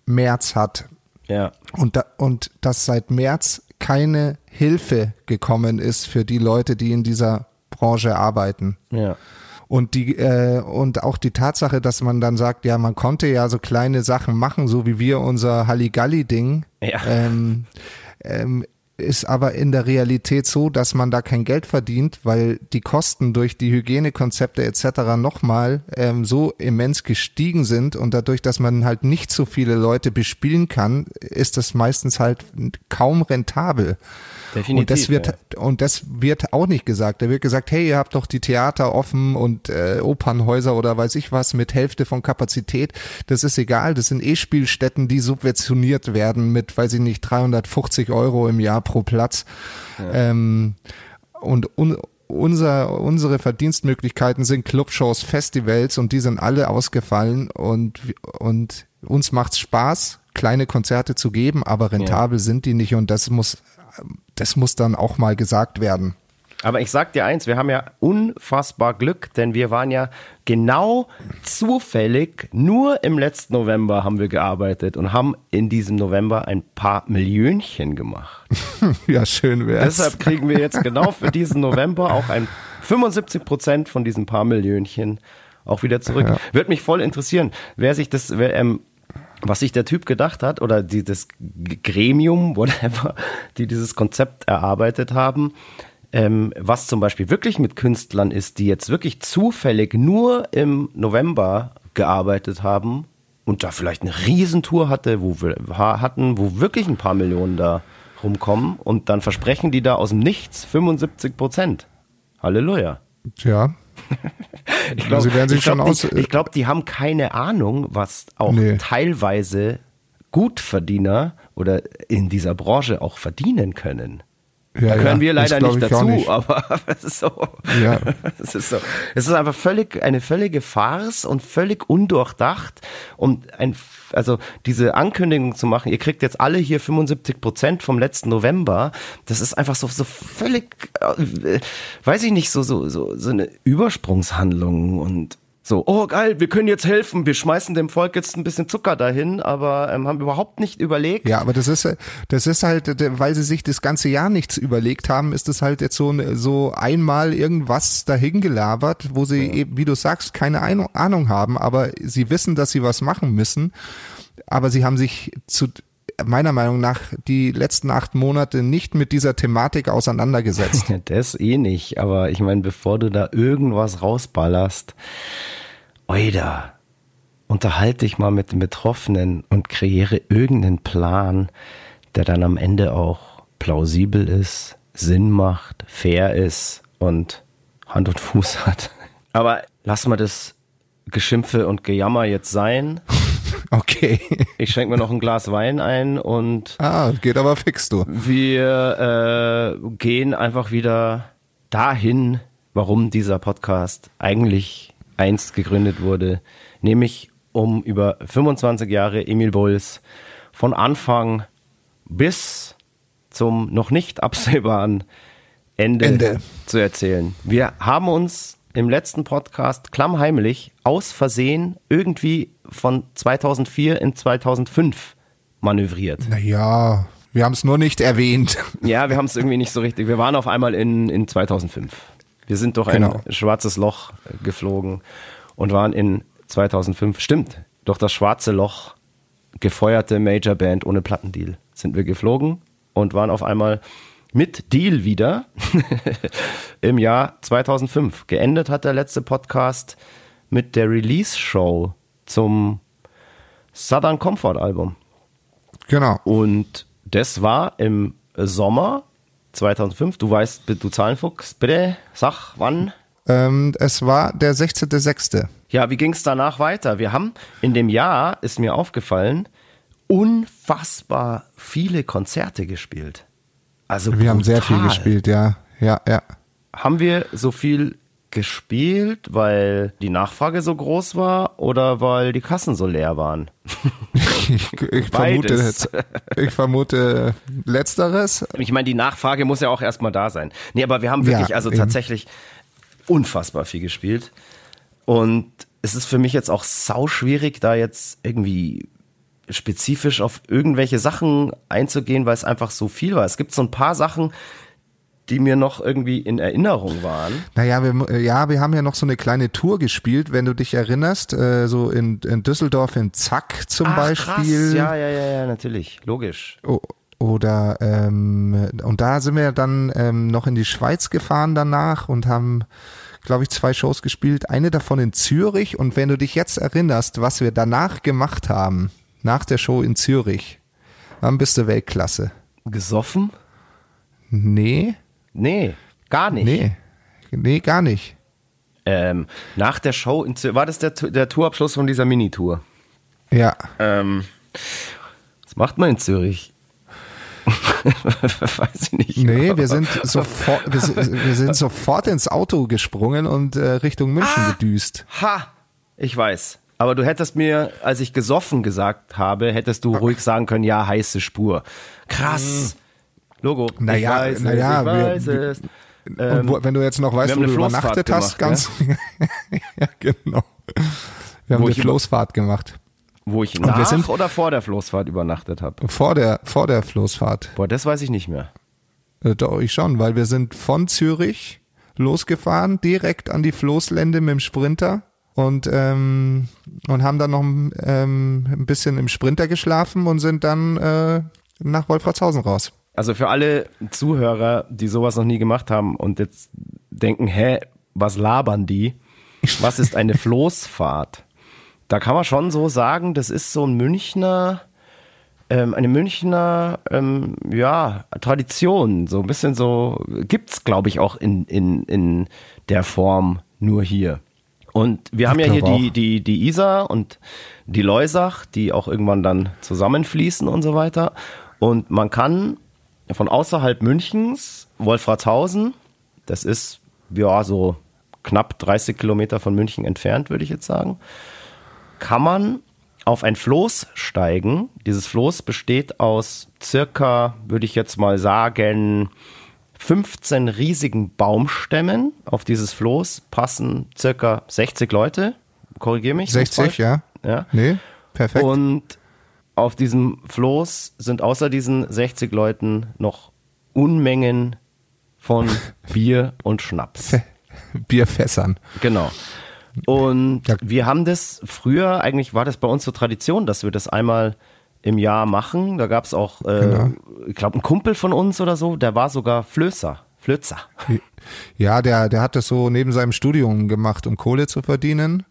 März hat. Ja. Und, da, und dass seit März keine Hilfe gekommen ist für die Leute, die in dieser Branche arbeiten. Ja. Und die äh, und auch die Tatsache, dass man dann sagt, ja, man konnte ja so kleine Sachen machen, so wie wir unser Halligalli-Ding. Ja. Ähm, ähm, ist aber in der Realität so, dass man da kein Geld verdient, weil die Kosten durch die Hygienekonzepte etc. nochmal ähm, so immens gestiegen sind und dadurch, dass man halt nicht so viele Leute bespielen kann, ist das meistens halt kaum rentabel. Definitiv, und das wird ja. und das wird auch nicht gesagt. Da wird gesagt, hey, ihr habt doch die Theater offen und äh, Opernhäuser oder weiß ich was mit Hälfte von Kapazität. Das ist egal. Das sind eh Spielstätten, die subventioniert werden mit, weiß ich nicht, 350 Euro im Jahr pro Platz. Ja. Ähm, und un unser, unsere Verdienstmöglichkeiten sind Clubshows, Festivals und die sind alle ausgefallen und, und uns macht's Spaß, kleine Konzerte zu geben, aber rentabel ja. sind die nicht und das muss das muss dann auch mal gesagt werden. Aber ich sag dir eins, wir haben ja unfassbar Glück, denn wir waren ja genau zufällig nur im letzten November haben wir gearbeitet und haben in diesem November ein paar Millionchen gemacht. ja, schön wär's. Deshalb kriegen wir jetzt genau für diesen November auch ein 75 Prozent von diesen paar Millionchen auch wieder zurück. Ja. Würde mich voll interessieren, wer sich das, wer, ähm, was sich der Typ gedacht hat oder die, das Gremium, whatever, die dieses Konzept erarbeitet haben, ähm, was zum Beispiel wirklich mit Künstlern ist, die jetzt wirklich zufällig nur im November gearbeitet haben und da vielleicht eine Riesentour hatte, wo wir hatten, wo wirklich ein paar Millionen da rumkommen und dann versprechen die da aus dem Nichts 75 Prozent. Halleluja. Ja, ich glaube, glaube, die, glaub, die haben keine Ahnung, was auch nee. teilweise Gutverdiener oder in dieser Branche auch verdienen können. Ja, da können ja, wir leider nicht dazu, nicht. aber es ist so. Ja. Es ist so. Es ist einfach völlig, eine völlige Farce und völlig undurchdacht. Und ein, also diese Ankündigung zu machen, ihr kriegt jetzt alle hier 75 Prozent vom letzten November, das ist einfach so, so völlig, äh, weiß ich nicht, so, so, so, so eine Übersprungshandlung und so, oh geil, wir können jetzt helfen, wir schmeißen dem Volk jetzt ein bisschen Zucker dahin, aber ähm, haben überhaupt nicht überlegt. Ja, aber das ist, das ist halt, weil sie sich das ganze Jahr nichts überlegt haben, ist das halt jetzt so, so einmal irgendwas dahingelabert, wo sie ja. eben, wie du sagst, keine Ahnung haben, aber sie wissen, dass sie was machen müssen, aber sie haben sich zu, meiner Meinung nach die letzten acht Monate nicht mit dieser Thematik auseinandergesetzt. das eh nicht, aber ich meine, bevor du da irgendwas rausballerst, oida, unterhalte dich mal mit den Betroffenen und kreiere irgendeinen Plan, der dann am Ende auch plausibel ist, Sinn macht, fair ist und Hand und Fuß hat. Aber lass mal das Geschimpfe und Gejammer jetzt sein. Okay. Ich schenke mir noch ein Glas Wein ein und. Ah, geht aber fix, du. Wir äh, gehen einfach wieder dahin, warum dieser Podcast eigentlich einst gegründet wurde, nämlich um über 25 Jahre Emil Bulls von Anfang bis zum noch nicht absehbaren Ende, Ende. zu erzählen. Wir haben uns im letzten Podcast klammheimlich aus Versehen irgendwie von 2004 in 2005 manövriert. Naja, wir haben es nur nicht erwähnt. Ja, wir haben es irgendwie nicht so richtig. Wir waren auf einmal in, in 2005. Wir sind durch genau. ein schwarzes Loch geflogen und waren in 2005, stimmt, durch das schwarze Loch gefeuerte Majorband ohne Plattendeal sind wir geflogen und waren auf einmal mit Deal wieder im Jahr 2005. Geendet hat der letzte Podcast mit der Release-Show zum Southern Comfort Album. Genau. Und das war im Sommer 2005. Du weißt, du Zahlenfuchs, bitte sag wann. Ähm, es war der 16.06. Ja, wie ging es danach weiter? Wir haben in dem Jahr, ist mir aufgefallen, unfassbar viele Konzerte gespielt. Also Wir brutal. haben sehr viel gespielt, ja. Ja, ja. Haben wir so viel gespielt, weil die Nachfrage so groß war oder weil die Kassen so leer waren? Ich, ich, vermute, ich vermute Letzteres. Ich meine, die Nachfrage muss ja auch erstmal da sein. Nee, aber wir haben wirklich Ja, also eben. tatsächlich unfassbar viel gespielt. Und es ist für mich jetzt auch sau schwierig, da jetzt irgendwie spezifisch auf irgendwelche Sachen einzugehen, weil es einfach so viel war. Es gibt so ein paar Sachen, die mir noch irgendwie in Erinnerung waren. Naja, wir, ja, wir haben ja noch so eine kleine Tour gespielt, wenn du dich erinnerst, äh, so in, in Düsseldorf in Zack zum Ach, Beispiel. krass. Ja, ja, ja, ja, natürlich. Logisch. O- Oder ähm, und da sind wir dann ähm, noch in die Schweiz gefahren danach und haben, glaube ich, zwei Shows gespielt. Eine davon in Zürich. Und wenn du dich jetzt erinnerst, was wir danach gemacht haben, nach der Show in Zürich, dann bist du Weltklasse. Gesoffen? Nee, Nee, gar nicht. nee, nee, gar nicht. Ähm, nach der Show, in Zür war das der, der Tourabschluss von dieser Minitour? Ja, Ähm, was macht man in Zürich? Weiß ich nicht. nee, wir sind sofort, wir, wir sind sofort ins Auto gesprungen und äh, Richtung München Ah. gedüst. Ha! Ich weiß. Aber du hättest mir, als ich gesoffen gesagt habe, hättest du ruhig sagen können, ja, heiße Spur. Krass. Logo. Naja, ich weiß naja, es, ich wir- weiß es. Und wo, wenn du jetzt noch weißt, wir wo du übernachtet Floßfahrt hast, ganz. ja, genau. Wir haben Wo eine Floßfahrt gemacht. Wo ich wir nach sind- oder vor der Floßfahrt übernachtet habe. Vor der, vor der Floßfahrt. Boah, das weiß ich nicht mehr. Äh, Doch, ich schon, weil wir sind von Zürich losgefahren, direkt an die Floßlände mit dem Sprinter und, ähm, und haben dann noch ähm, ein bisschen im Sprinter geschlafen und sind dann äh, nach Wolfratshausen raus. Also für alle Zuhörer, die sowas noch nie gemacht haben und jetzt denken, hä, was labern die? Was ist eine Floßfahrt? Da kann man schon so sagen, das ist so ein Münchner, ähm, eine Münchner, ähm, ja, Tradition. So ein bisschen so, gibt's glaube ich auch in, in, in der Form nur hier. Und wir haben ja hier die, die, die Isar und die Leusach, die auch irgendwann dann zusammenfließen und so weiter. Und man kann von außerhalb Münchens, Wolfratshausen, das ist ja so knapp 30 Kilometer von München entfernt, würde ich jetzt sagen, kann man auf ein Floß steigen. Dieses Floß besteht aus circa, würde ich jetzt mal sagen, 15 riesigen Baumstämmen. Auf dieses Floß passen circa 60 Leute. Korrigiere mich. 60, ja? Ja. Nee, perfekt. Und auf diesem Floß sind außer diesen 60 Leuten noch Unmengen von Bier und Schnaps. Bierfässern. Genau. Und Ja. wir haben das früher, eigentlich war das bei uns so Tradition, dass wir das einmal im Jahr machen. Da gab es auch, äh, Genau. ich glaube, ein Kumpel von uns oder so, der war sogar Flößer. Flözer. Ja, der, der hat das so neben seinem Studium gemacht, um Kohle zu verdienen.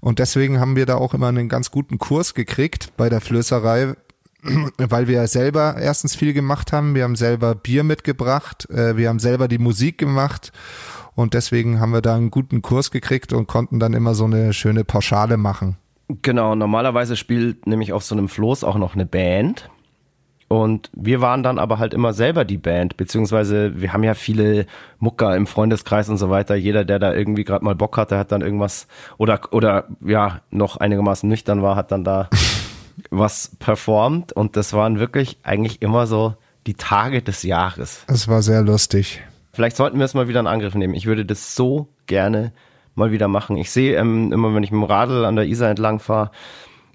Und deswegen haben wir da auch immer einen ganz guten Kurs gekriegt bei der Flößerei, weil wir selber erstens viel gemacht haben. Wir haben selber Bier mitgebracht, äh, wir haben selber die Musik gemacht. Und deswegen haben wir da einen guten Kurs gekriegt und konnten dann immer so eine schöne Pauschale machen. Genau, normalerweise spielt nämlich auf so einem Floß auch noch eine Band. Und wir waren dann aber halt immer selber die Band, beziehungsweise wir haben ja viele Mucker im Freundeskreis und so weiter. Jeder, der da irgendwie gerade mal Bock hatte, hat dann irgendwas oder oder ja noch einigermaßen nüchtern war, hat dann da was performt. Und das waren wirklich eigentlich immer so die Tage des Jahres. Es war sehr lustig. Vielleicht sollten wir es mal wieder in Angriff nehmen. Ich würde das so gerne mal wieder machen. Ich sehe ähm, immer, wenn ich mit dem Radl an der Isar entlang fahre,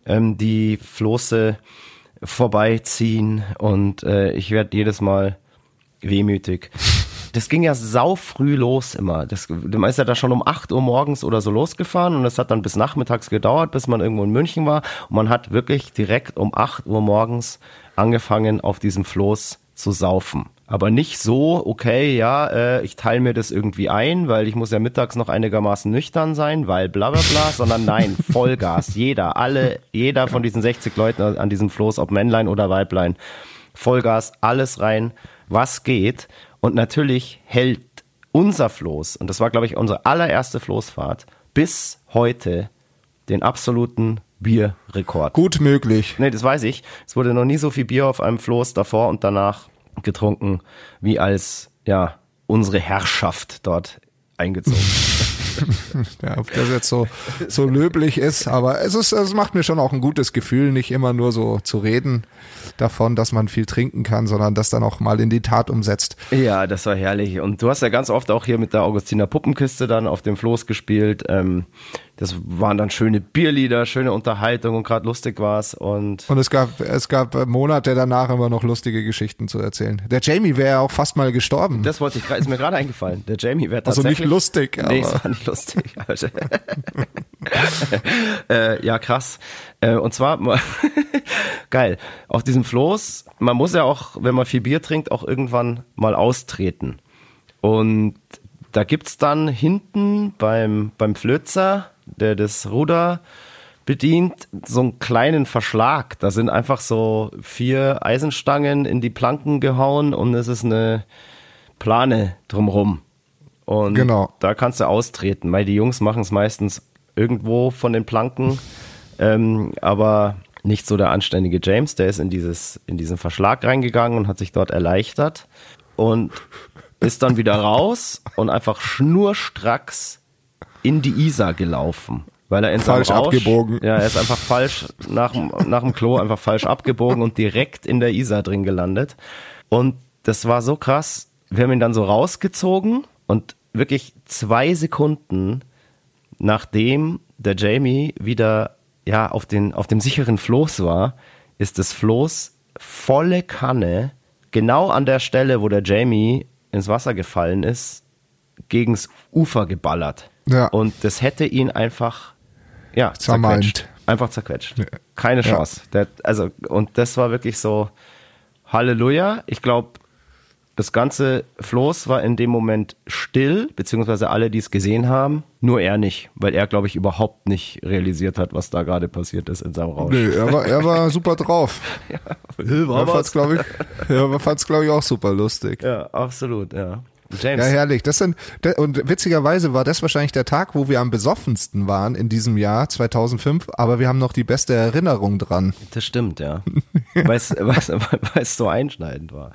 ähm, die Floße vorbeiziehen und äh, ich werde jedes Mal wehmütig. Das ging ja sau früh los immer. Das, man ist ja da schon um 8 Uhr morgens oder so losgefahren und das hat dann bis nachmittags gedauert, bis man irgendwo in München war. Und man hat wirklich direkt um 8 Uhr morgens angefangen, auf diesem Floß zu saufen. Aber nicht so, okay, ja, äh, ich teile mir das irgendwie ein, weil ich muss ja mittags noch einigermaßen nüchtern sein, weil bla bla bla, sondern nein, Vollgas. Jeder, alle, jeder von diesen 60 Leuten an diesem Floß, ob Männlein oder Weiblein, Vollgas, alles rein, was geht. Und natürlich hält unser Floß, und das war, glaube ich, unsere allererste Floßfahrt, bis heute den absoluten Bierrekord. Gut möglich. Nee, das weiß ich. Es wurde noch nie so viel Bier auf einem Floß davor und danach getrunken, wie als ja unsere Herrschaft dort eingezogen. ja, ob das jetzt so, so löblich ist, aber es ist, es macht mir schon auch ein gutes Gefühl, nicht immer nur so zu reden davon, dass man viel trinken kann, sondern das dann auch mal in die Tat umsetzt. Ja, das war herrlich. Und du hast ja ganz oft auch hier mit der Augustiner Puppenkiste dann auf dem Floß gespielt. Ähm, das waren dann schöne Bierlieder, schöne Unterhaltung und gerade lustig war's und und es gab es gab Monate danach immer noch lustige Geschichten zu erzählen. Der Jamie wäre auch fast mal gestorben. Das wollte ich ist mir gerade eingefallen. Der Jamie wäre tatsächlich also nicht lustig, aber nee, es war nicht lustig. äh, ja krass. Äh, und zwar geil auf diesem Floß. Man muss ja auch, wenn man viel Bier trinkt, auch irgendwann mal austreten und da gibt's dann hinten beim beim Flözer der das Ruder bedient, so einen kleinen Verschlag. Da sind einfach so vier Eisenstangen in die Planken gehauen und es ist eine Plane drumrum. Und genau. da kannst du austreten, weil die Jungs machen es meistens irgendwo von den Planken, ähm, aber nicht so der anständige James, der ist in dieses in diesen Verschlag reingegangen und hat sich dort erleichtert und ist dann wieder raus und einfach schnurstracks in die Isar gelaufen. Weil er in falsch Rausch, abgebogen. Ja, er ist einfach falsch nach, nach dem Klo einfach falsch abgebogen und direkt in der Isar drin gelandet. Und das war so krass. Wir haben ihn dann so rausgezogen und wirklich zwei Sekunden nachdem der Jamie wieder ja auf den auf dem sicheren Floß war, ist das Floß volle Kanne genau an der Stelle, wo der Jamie ins Wasser gefallen ist, gegens Ufer geballert. Ja. Und das hätte ihn einfach, ja, zerquetscht. Einfach zerquetscht. Keine Chance. Ja. Der, also, und das war wirklich so, Halleluja. Ich glaube, das ganze Floß war in dem Moment still, beziehungsweise alle, die es gesehen haben, nur er nicht, weil er, glaube ich, überhaupt nicht realisiert hat, was da gerade passiert ist in seinem Rausch. Nee, er war, er war super drauf. ja, er fand es, glaube ich, ja, glaub ich, auch super lustig. Ja, absolut, ja. James. Ja, herrlich. Das sind, und witzigerweise war das wahrscheinlich der Tag, wo wir am besoffensten waren in diesem Jahr 2005, aber wir haben noch die beste Erinnerung dran. Das stimmt, ja. weil es so einschneidend war.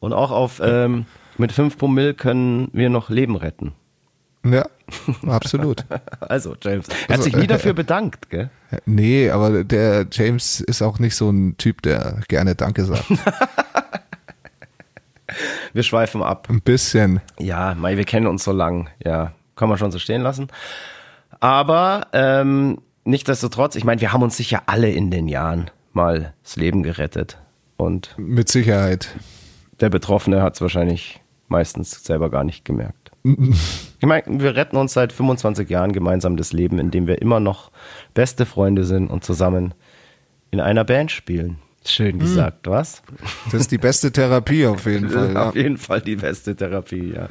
Und auch auf, ähm, mit 5 Promille können wir noch Leben retten. Ja, absolut. also, James, er hat sich nie dafür bedankt, gell? Nee, aber der James ist auch nicht so ein Typ, der gerne Danke sagt. Wir schweifen ab. Ein bisschen. Ja, Mai, wir kennen uns so lang. Ja, kann man schon so stehen lassen. Aber ähm, nichtsdestotrotz, ich meine, wir haben uns sicher alle in den Jahren mal das Leben gerettet. Und mit Sicherheit. Der Betroffene hat es wahrscheinlich meistens selber gar nicht gemerkt. ich meine, wir retten uns seit 25 Jahren gemeinsam das Leben, indem wir immer noch beste Freunde sind und zusammen in einer Band spielen. Schön hm. gesagt, hm. was? Das ist die beste Therapie auf jeden Fall. Ja. Auf jeden Fall die beste Therapie, ja.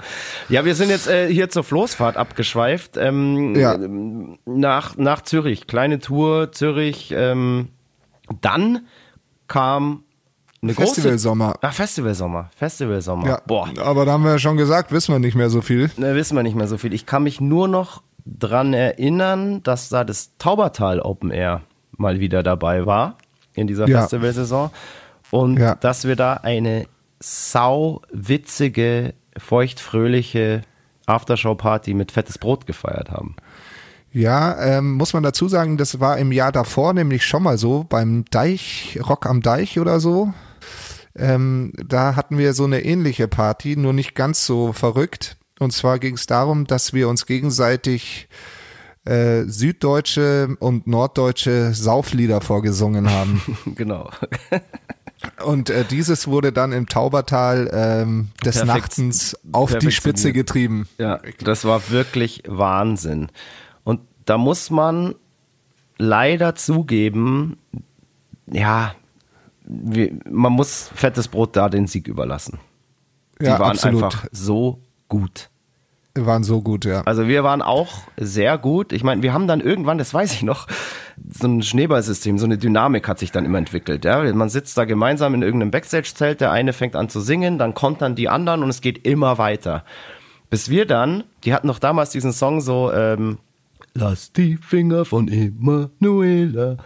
Ja, wir sind jetzt äh, hier zur Floßfahrt abgeschweift. Ähm, ja. nach, nach Zürich. Kleine Tour, Zürich. Ähm, dann kam eine Festival Sommer. Ah, Festival Sommer. Festival Sommer. Ja, Boah. Aber da haben wir ja schon gesagt, wissen wir nicht mehr so viel. Ne, wissen wir nicht mehr so viel. Ich kann mich nur noch dran erinnern, dass da das Taubertal Open Air mal wieder dabei war in dieser ja. Festivalsaison. Und ja. dass wir da eine sau witzige, feuchtfröhliche Aftershow-Party mit fettes Brot gefeiert haben. Ja, ähm, muss man dazu sagen, das war im Jahr davor nämlich schon mal so, beim Deich, Rock am Deich oder so. Ähm, da hatten wir so eine ähnliche Party, nur nicht ganz so verrückt. Und zwar ging es darum, dass wir uns gegenseitig äh, süddeutsche und norddeutsche Sauflieder vorgesungen haben. genau. Und äh, dieses wurde dann im Taubertal ähm, des Perfekt, Nachtens auf die Spitze getrieben. Ja, das war wirklich Wahnsinn. Und da muss man leider zugeben, ja, wie, man muss fettes Brot da den Sieg überlassen. Die Ja, waren absolut. einfach so gut. Waren so gut, ja. Also wir waren auch sehr gut. Ich meine, wir haben dann irgendwann, das weiß ich noch, so ein Schneeballsystem, so eine Dynamik hat sich dann immer entwickelt. Ja? Man sitzt da gemeinsam in irgendeinem Backstage-Zelt, der eine fängt an zu singen, dann kontern die anderen und es geht immer weiter. Bis wir dann, die hatten noch damals diesen Song so, ähm, Lass die Finger von Emanuela.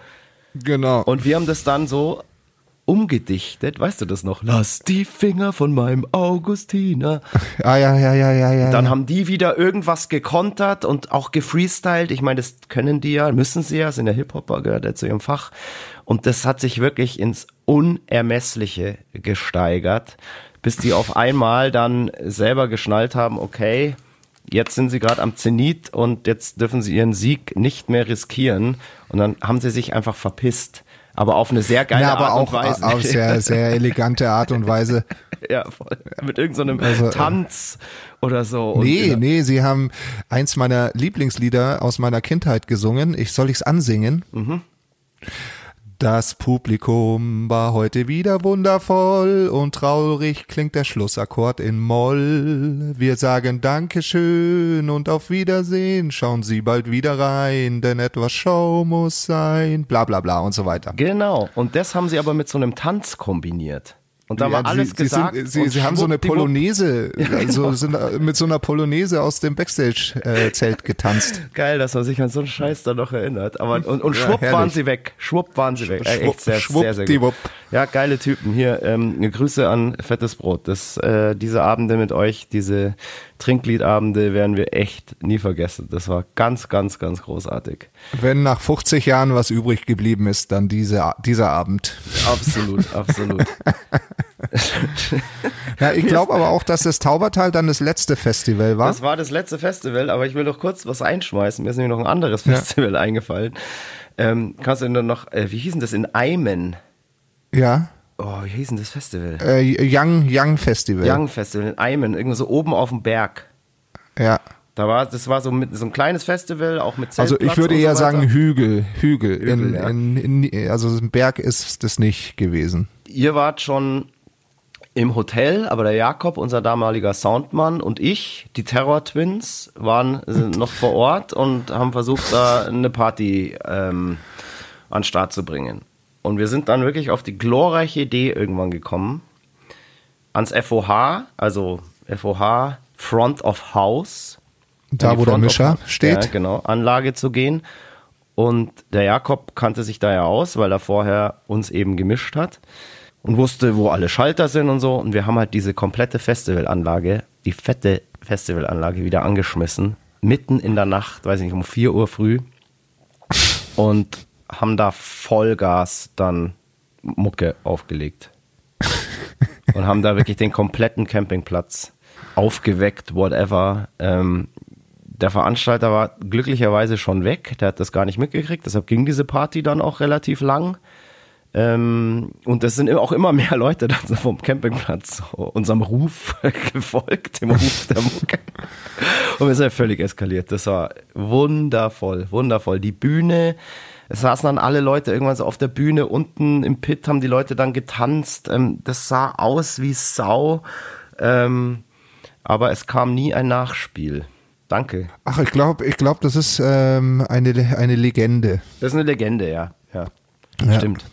Genau. Und wir haben das dann so umgedichtet, weißt du das noch? Lass die Finger von meinem Augustiner. ah, ja, ja, ja, ja, ja. Dann ja. haben die wieder irgendwas gekontert und auch gefreestylt. Ich meine, das können die ja, müssen sie ja, sind ja Hip-Hopper, gehört ja zu ihrem Fach. Und das hat sich wirklich ins Unermessliche gesteigert, bis die auf einmal dann selber geschnallt haben, okay, jetzt sind sie gerade am Zenit und jetzt dürfen sie ihren Sieg nicht mehr riskieren. Und dann haben sie sich einfach verpisst. Aber auf eine sehr geile ja, aber Art auch und Weise. auf sehr, sehr elegante Art und Weise. ja, voll. Mit irgendeinem so Also, äh, Tanz oder so. Und Nee, ja. nee, sie haben eins meiner Lieblingslieder aus meiner Kindheit gesungen. Ich soll ich's ansingen? Mhm. Das Publikum war heute wieder wundervoll und traurig klingt der Schlussakkord in Moll. Wir sagen Dankeschön und auf Wiedersehen. Schauen Sie bald wieder rein, denn etwas Show muss sein. Bla bla bla und so weiter. Genau. Und das haben sie aber mit so einem Tanz kombiniert. Und da Ja, war alles sie, gesagt. Sie, sind, sie, sie haben so eine. Polonaise, also genau. äh, mit so einer Polonaise aus dem Backstage-Zelt getanzt. Geil, dass man sich an so einen Scheiß da noch erinnert. Aber und, und Ja, schwupp herrlich. waren sie weg. Schwupp waren sie weg. Äh, Schwupp- echt sehr, sehr, sehr gut. Ja, geile Typen. Hier, ähm, Grüße an Fettes Brot. Das, äh, diese Abende mit euch, diese Trinkliedabende werden wir echt nie vergessen. Das war ganz, ganz, ganz großartig. Wenn nach 50 Jahren was übrig geblieben ist, dann diese, dieser Abend. Absolut, absolut. Ja, ich glaube aber auch, dass das Taubertal dann das letzte Festival war. Das war das letzte Festival, aber ich will doch kurz was einschmeißen. Mir ist nämlich noch ein anderes Festival eingefallen. Ähm, kannst du denn noch, äh, wie hieß denn das in Eimen? Ja. Oh, wie hieß denn das Festival? Äh, Young, Young Festival. Young Festival in Eimen, irgendwo so oben auf dem Berg. Ja. Da war, das war so, mit, so ein kleines Festival, auch mit Also Zeltplatz ich würde eher so sagen Hügel. Hügel. Hügel, in, ja. in, in, also ein Berg ist das nicht gewesen. Ihr wart schon im Hotel, aber der Jakob, unser damaliger Soundmann und ich, die Terror Twins, waren noch vor Ort und haben versucht, da eine Party ähm, an den Start zu bringen. Und wir sind dann wirklich auf die glorreiche Idee irgendwann gekommen, ans FOH, also FOH Front of House, Da, wo der of Mischer House- steht. Ja, genau, Anlage zu gehen. Und der Jakob kannte sich da ja aus, weil er vorher uns eben gemischt hat und wusste, wo alle Schalter sind und so. Und wir haben halt diese komplette Festivalanlage, die fette Festivalanlage wieder angeschmissen, mitten in der Nacht, weiß ich nicht, um 4 Uhr früh und haben da Vollgas dann Mucke aufgelegt. und haben da wirklich den kompletten Campingplatz aufgeweckt, whatever. Ähm, der Veranstalter war glücklicherweise schon weg, der hat das gar nicht mitgekriegt, deshalb ging diese Party dann auch relativ lang. Ähm, und es sind auch immer mehr Leute dann so vom Campingplatz unserem Ruf gefolgt, dem Ruf der Mucke. Und wir sind völlig eskaliert. Das war wundervoll, wundervoll. Die Bühne, es saßen dann alle Leute irgendwann so auf der Bühne, unten im Pit haben die Leute dann getanzt. Ähm, das sah aus wie Sau. Ähm, aber es kam nie ein Nachspiel. Danke. Ach, ich glaube, ich glaube, das ist ähm, eine, eine Legende. Das ist eine Legende, ja. Ja, Ja. stimmt.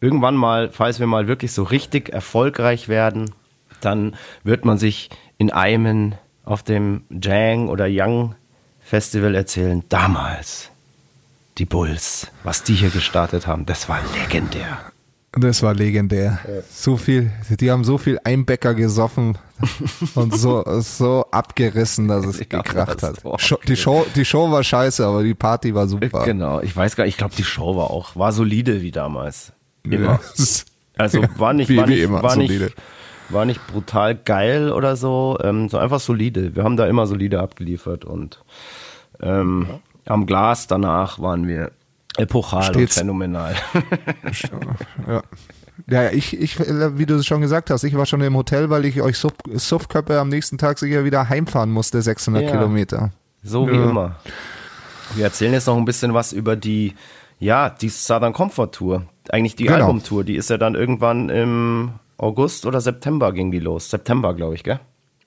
Irgendwann mal, falls wir mal wirklich so richtig erfolgreich werden, dann wird man sich in Eimen auf dem Jang oder Young Festival erzählen, damals die Bulls, was die hier gestartet haben, das war legendär. Das war legendär. So viel, die haben so viel Einbäcker gesoffen und so, so abgerissen, dass es Ja, gekracht das hat. die, Show, die Show war scheiße, aber die Party war super. Genau, ich weiß gar nicht, ich glaube, die Show war auch, war solide wie damals. Immer. Ja. Also war nicht, Wie- war nicht, immer, war nicht, solide. war nicht brutal geil oder so, ähm, so einfach solide. Wir haben da immer solide abgeliefert und ähm, am Glas danach waren wir epochal und Stets. phänomenal. Ja. Ja, ich, ich, wie du es schon gesagt hast, ich war schon im Hotel, weil ich euch Suff- Suffköppe am nächsten Tag sicher wieder heimfahren musste, 600 Ja. Kilometer. So wie Ja. immer. Wir erzählen jetzt noch ein bisschen was über die, ja, die Southern Comfort Tour. Eigentlich die Genau. Albumtour. Die ist ja dann irgendwann im August oder September ging die los. September, glaube ich, gell?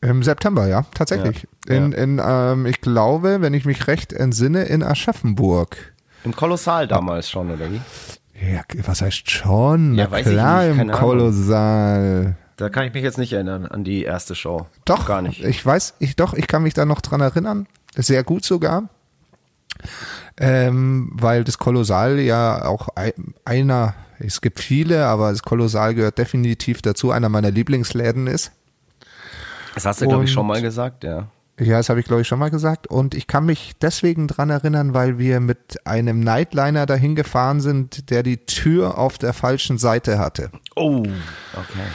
Im September, ja, tatsächlich. Ja. In, in ähm, ich glaube, wenn ich mich recht entsinne, in Aschaffenburg. Im Kolossal damals schon, oder wie? Ja, was heißt schon? Ja, Na weiß ich klar, nicht, im Ahnung. Kolossal. Da kann ich mich jetzt nicht erinnern an die erste Show. Doch, Gar nicht. Ich weiß, ich doch, ich kann mich da noch dran erinnern. Sehr gut sogar. Ähm, weil das Kolossal ja auch ein, einer, es gibt viele, aber das Kolossal gehört definitiv dazu, einer meiner Lieblingsläden ist. Das hast du, glaube ich, schon mal gesagt, ja. Ja, das habe ich glaube ich schon mal gesagt. Und ich kann mich deswegen dran erinnern, weil wir mit einem Nightliner dahin gefahren sind, der die Tür auf der falschen Seite hatte. Oh, okay.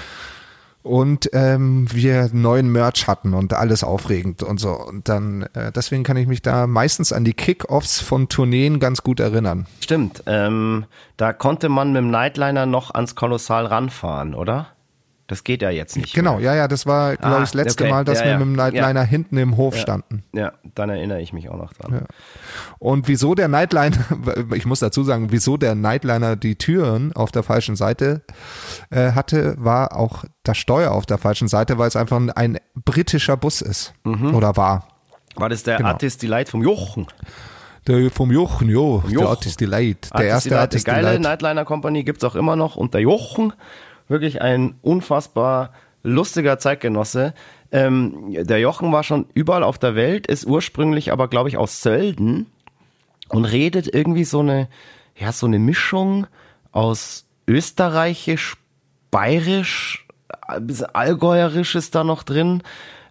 Und ähm, wir neuen Merch hatten und alles aufregend und so. Und dann, äh, deswegen kann ich mich da meistens an die Kick-Offs von Tourneen ganz gut erinnern. Stimmt. Ähm, da konnte man mit dem Nightliner noch ans Kolossal ranfahren, oder? Das geht ja jetzt nicht. Genau, ja, ja, das war, glaube Ah, ich, das letzte okay. Mal, dass Ja, wir ja. mit dem Nightliner Ja. hinten im Hof standen. Ja, dann erinnere ich mich auch noch dran. Und wieso der Nightliner, ich muss dazu sagen, wieso der Nightliner die Türen auf der falschen Seite äh, hatte, war auch das Steuer auf der falschen Seite, weil es einfach ein, ein britischer Bus ist Mhm. oder war. War das der Genau. Artist Delight vom Jochen? Der vom Jochen, jo, der Jochen. Artist Delight. Der Artist erste Delight, Artist die geile Delight. Nightliner Company gibt's auch immer noch. Und der Jochen, wirklich ein unfassbar lustiger Zeitgenosse. Ähm, der Jochen war schon überall auf der Welt, ist ursprünglich aber, glaube ich, aus Sölden und redet irgendwie so eine, ja, so eine Mischung aus österreichisch, bayerisch, allgäuerisch ist da noch drin.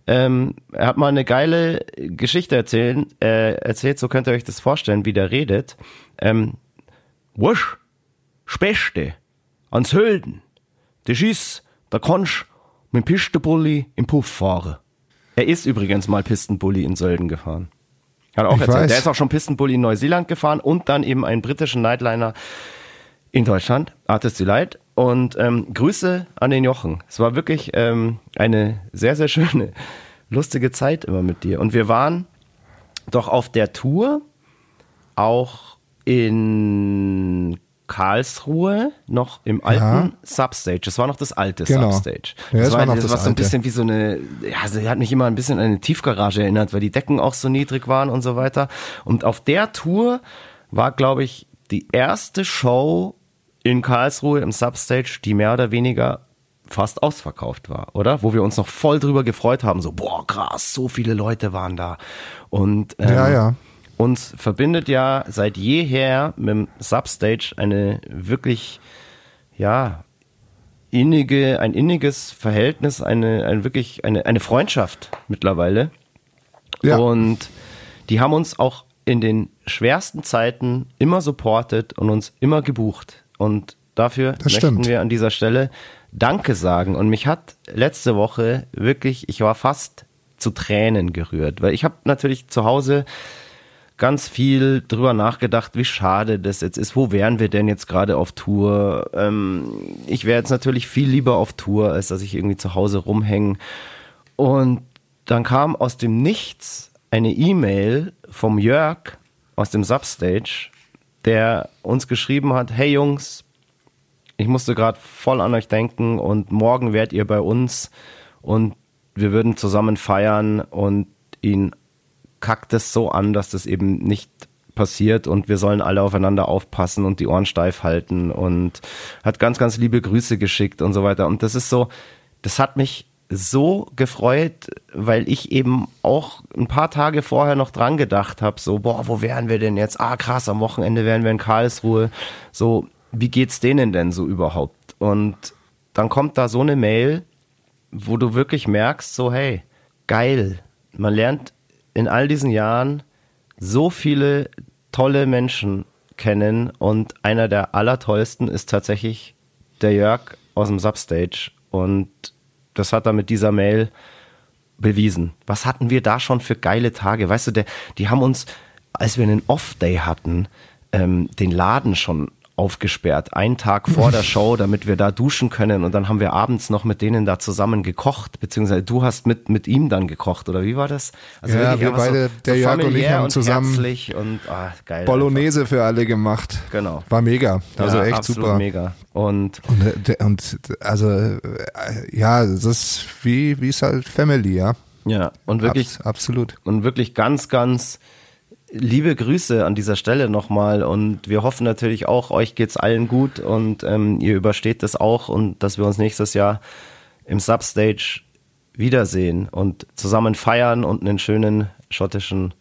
Ähm, er hat mal eine geile Geschichte erzählen, äh, erzählt, so könnt ihr euch das vorstellen, wie der redet. Ähm, Wusch, Spechte, ans Hölden, das ist, da kannst mit dem Pistenbully im Puff fahren. Er ist übrigens mal Pistenbully in Sölden gefahren. Hat auch Ich erzählt. weiß. Der ist auch schon Pistenbully in Neuseeland gefahren und dann eben einen britischen Nightliner in Deutschland, Artist Delight. Und ähm, Grüße an den Jochen. Es war wirklich ähm, eine sehr, sehr schöne, lustige Zeit immer mit dir. Und wir waren doch auf der Tour auch in Karlsruhe noch im alten Substage. Das war noch das alte Genau. Substage. Ja, das, das war, noch das das war so ein bisschen wie so eine, ja, sie hat mich immer ein bisschen an eine Tiefgarage erinnert, weil die Decken auch so niedrig waren und so weiter. Und auf der Tour war, glaube ich, die erste Show in Karlsruhe im Substage, die mehr oder weniger fast ausverkauft war, oder? Wo wir uns noch voll drüber gefreut haben, so, boah, krass, so viele Leute waren da. Und ähm, Ja, ja. Uns verbindet ja seit jeher mit dem Substage eine wirklich, ja, innige, ein inniges Verhältnis, eine, eine wirklich, eine, eine Freundschaft mittlerweile. Ja. Und die haben uns auch in den schwersten Zeiten immer supportet und uns immer gebucht. Und dafür Das möchten stimmt. wir an dieser Stelle Danke sagen. Und mich hat letzte Woche wirklich, ich war fast zu Tränen gerührt, weil ich habe natürlich zu Hause ganz viel drüber nachgedacht, wie schade das jetzt ist. Wo wären wir denn jetzt gerade auf Tour? Ähm, ich wäre jetzt natürlich viel lieber auf Tour, als dass ich irgendwie zu Hause rumhänge. Und dann kam aus dem Nichts eine E-Mail vom Jörg aus dem Substage, der uns geschrieben hat, hey Jungs, ich musste gerade voll an euch denken und morgen wärt ihr bei uns und wir würden zusammen feiern und ihn kackt es so an, dass das eben nicht passiert und wir sollen alle aufeinander aufpassen und die Ohren steif halten und hat ganz, ganz liebe Grüße geschickt und so weiter. Und das ist so, das hat mich so gefreut, weil ich eben auch ein paar Tage vorher noch dran gedacht habe, so, boah, wo wären wir denn jetzt? Ah, krass, am Wochenende wären wir in Karlsruhe. So, wie geht's denen denn so überhaupt? Und dann kommt da so eine Mail, wo du wirklich merkst, so, hey, geil. Man lernt in all diesen Jahren so viele tolle Menschen kennen und einer der allertollsten ist tatsächlich der Jörg aus dem Substage und das hat er mit dieser Mail bewiesen. Was hatten wir da schon für geile Tage? Weißt du, der, die haben uns, als wir einen Off-Day hatten, ähm, den Laden schon aufgesperrt, einen Tag vor der Show, damit wir da duschen können und dann haben wir abends noch mit denen da zusammen gekocht, beziehungsweise du hast mit, mit ihm dann gekocht, oder wie war das? Also Ja, wir einfach beide, der Jörg und ich haben zusammen und ah, geil. Bolognese für alle gemacht. Genau. War mega. Also ja, echt super. mega. Und Und, äh, und also äh, ja, das ist wie wie es halt Family, ja. Ja, und wirklich, Abs absolut. und wirklich ganz, ganz liebe Grüße an dieser Stelle nochmal. Und wir hoffen natürlich auch, euch geht's allen gut und ähm, ihr übersteht das auch und dass wir uns nächstes Jahr im Substage wiedersehen und zusammen feiern und einen schönen schottischen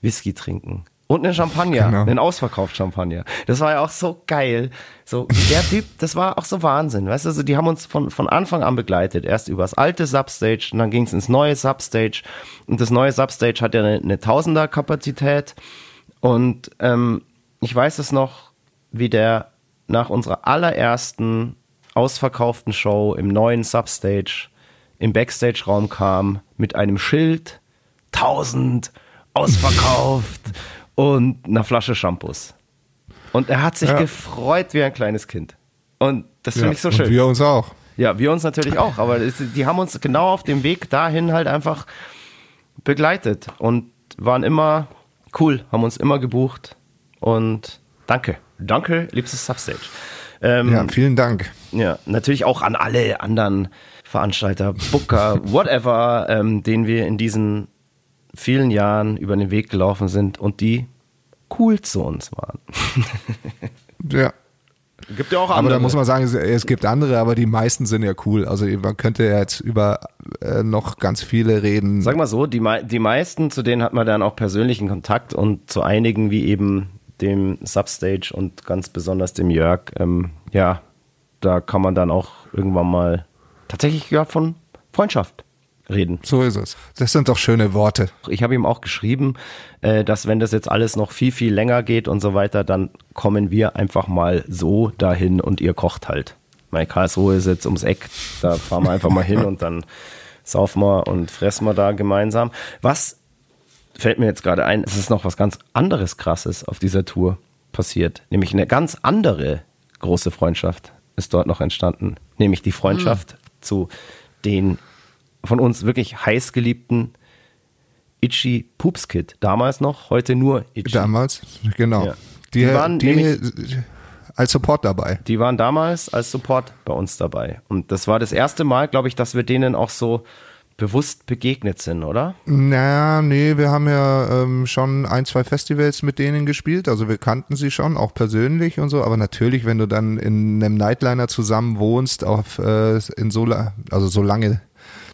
Whisky trinken. Und einen Champagner, Genau. einen ausverkauft Champagner. Das war ja auch so geil. So, der Typ, das war auch so Wahnsinn. Weißt du, so, die haben uns von, von Anfang an begleitet. Erst übers alte Substage und dann ging es ins neue Substage. Und das neue Substage hat ja eine, eine Tausender Kapazität. Und ähm, ich weiß es noch, wie der nach unserer allerersten ausverkauften Show im neuen Substage im Backstage-Raum kam mit einem Schild, 1000, ausverkauft und einer Flasche Shampoos. Und er hat sich Ja. gefreut wie ein kleines Kind. Und das finde Ja, ich so und schön. wir uns auch. Ja, wir uns natürlich auch, aber die haben uns genau auf dem Weg dahin halt einfach begleitet und waren immer cool, haben uns immer gebucht und danke. Danke, liebstes Substage. Ähm, Ja, vielen Dank. ja, natürlich auch an alle anderen Veranstalter, Booker, whatever, ähm, denen wir in diesen vielen Jahren über den Weg gelaufen sind und die cool zu uns waren. Ja. Gibt ja auch Aber andere. da muss man sagen, es, gibt andere, aber die meisten sind ja cool. Also man könnte ja jetzt über äh, noch ganz viele reden. Sag mal so, die, die meisten, zu denen hat man dann auch persönlichen Kontakt und zu einigen, wie eben dem Substage und ganz besonders dem Jörg, ähm, ja, da kann man dann auch irgendwann mal tatsächlich ja von Freundschaft reden. So ist es. Das sind doch schöne Worte. Ich habe ihm auch geschrieben, äh, dass wenn das jetzt alles noch viel, viel länger geht und so weiter, dann kommen wir einfach mal so dahin und ihr kocht halt. Meine Karlsruhe ist jetzt ums Eck, da fahren wir einfach mal hin und dann saufen wir und fressen wir da gemeinsam. Was fällt mir jetzt gerade ein, es ist noch was ganz anderes Krasses auf dieser Tour passiert, nämlich eine ganz andere große Freundschaft ist dort noch entstanden, nämlich die Freundschaft zu den von uns wirklich heiß geliebten Itchy Poops Kid. Damals noch, heute nur Itchy. Damals, genau. Ja. Die, Die die, waren nämlich- als Support dabei. Die waren damals als Support bei uns dabei. Und das war das erste Mal, glaube ich, dass wir denen auch so bewusst begegnet sind, oder? Naja, nee, wir haben ja ähm, schon ein, zwei Festivals mit denen gespielt. Also wir kannten sie schon, auch persönlich und so. Aber natürlich, wenn du dann in einem Nightliner zusammen wohnst, auf äh, in so, also so lange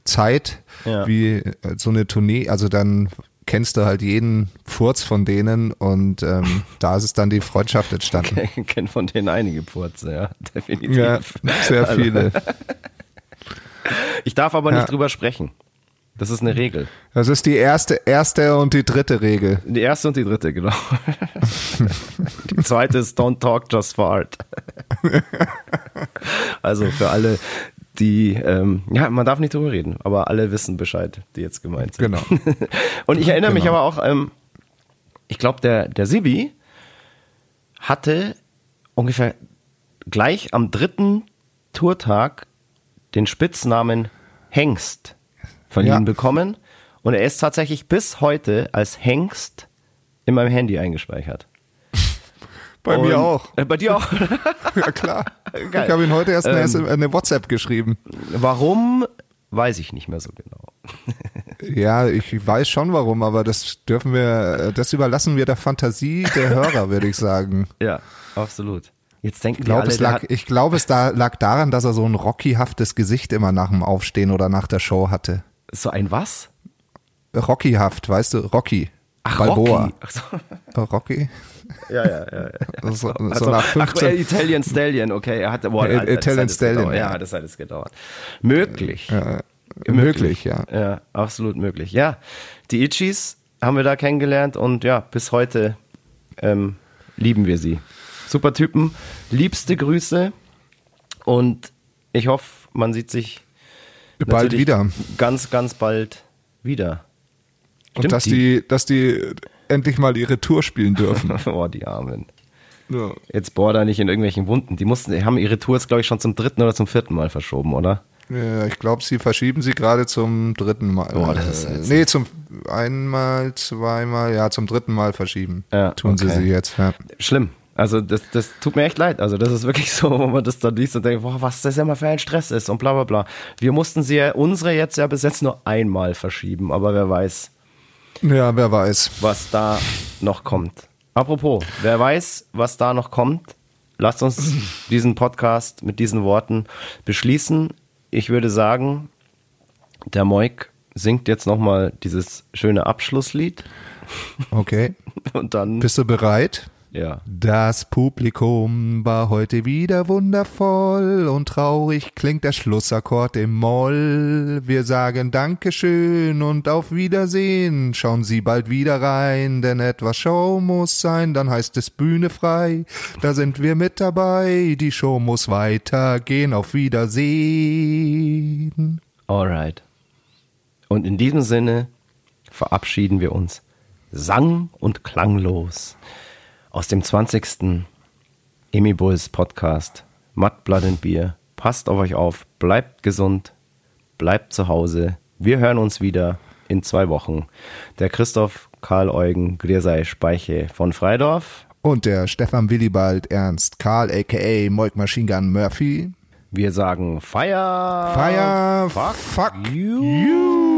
Zeit Ja. wie äh, so eine Tournee, also dann kennst du halt jeden Furz von denen und ähm, da ist es dann die Freundschaft entstanden. Ich kenne von denen einige Purze, ja, definitiv. Ja, sehr viele. Ich darf aber nicht Ja. drüber sprechen. Das ist eine Regel. Das ist die erste, erste und die dritte Regel. Die erste und die dritte, genau. die zweite ist Don't talk, just fart. also für alle, die, ähm, ja, man darf nicht drüber reden, aber alle wissen Bescheid, die jetzt gemeint sind. Genau. und ich erinnere mich Genau. aber auch, ähm, ich glaube, der, der Sibi hatte ungefähr gleich am dritten Tourtag den Spitznamen Hengst verliehen Ja. bekommen. Und er ist tatsächlich bis heute als Hengst in meinem Handy eingespeichert. Bei Und- mir auch. Äh, bei dir auch. Ja, klar. Geil. Ich habe ihn heute erst eine, Ähm, eine WhatsApp geschrieben. Warum, weiß ich nicht mehr so genau. Ja, ich weiß schon warum, aber das dürfen wir, das überlassen wir der Fantasie der Hörer, würde ich sagen. Ja, absolut. Jetzt denken Ich glaube, es, lag, ich glaube, es da, lag daran, dass er so ein rockyhaftes Gesicht immer nach dem Aufstehen oder nach der Show hatte. so ein was? Rockyhaft, weißt du, Rocky. Ach, Balboa. Rocky. Ach so. Oh, Rocky? Ja, ja, ja. ja. So, so Also, nach ach, 15. äh, Italian Stallion, okay. Er hatte, boah, Ja, Alter, das Italian hat Stallion, gedauert. ja. Ja, das hat es gedauert. Möglich. möglich, ja. Ja, absolut möglich. Ja, die Itchies haben wir da kennengelernt und ja, bis heute ähm, lieben wir sie. Super Typen, liebste Grüße und ich hoffe, man sieht sich Bald wieder. Ganz, ganz bald wieder. Und dass die, dass die endlich mal ihre Tour spielen dürfen. oh, die Armen. ja. Jetzt bohr da nicht in irgendwelchen Wunden. Die mussten, die haben ihre Tour jetzt, glaube ich, schon zum dritten oder zum vierten Mal verschoben, oder? Ja, ich glaube, sie verschieben sie gerade zum dritten Mal. Boah, das ist Äh, ätzend. nee, zum einmal, zweimal, ja, zum dritten Mal verschieben. Ja, Tun sie okay. sie jetzt, ja. Schlimm. Also das, das tut mir echt leid. Also das ist wirklich so, wo man das dann liest und denkt, boah, was das ja mal für ein Stress ist und bla bla bla. Wir mussten sie ja, unsere jetzt ja bis jetzt nur einmal verschieben, aber wer weiß, Ja, wer weiß. was da noch kommt. Apropos, wer weiß, was da noch kommt, lasst uns diesen Podcast mit diesen Worten beschließen. Ich würde sagen, der Moik singt jetzt nochmal dieses schöne Abschlusslied Okay. und dann, Bist du bereit? Ja. Das Publikum war heute wieder wundervoll und traurig klingt der Schlussakkord im Moll. Wir sagen Dankeschön und auf Wiedersehen. Schauen Sie bald wieder rein, denn etwas Show muss sein, dann heißt es Bühne frei. Da sind wir mit dabei, die Show muss weitergehen. Auf Wiedersehen. Alright. Und in diesem Sinne verabschieden wir uns sang- und klanglos aus dem 20. Emi Bulls Podcast Mud, Blood and Beer. Passt auf euch auf, bleibt gesund, bleibt zu Hause. Wir hören uns wieder in zwei Wochen. Der Christoph Karl Eugen Glersei Speiche von Freidorf. Und der Stefan Willibald Ernst Karl aka Moik Machine Gun Murphy. Wir sagen Fire, Fire, fuck, fuck you. you.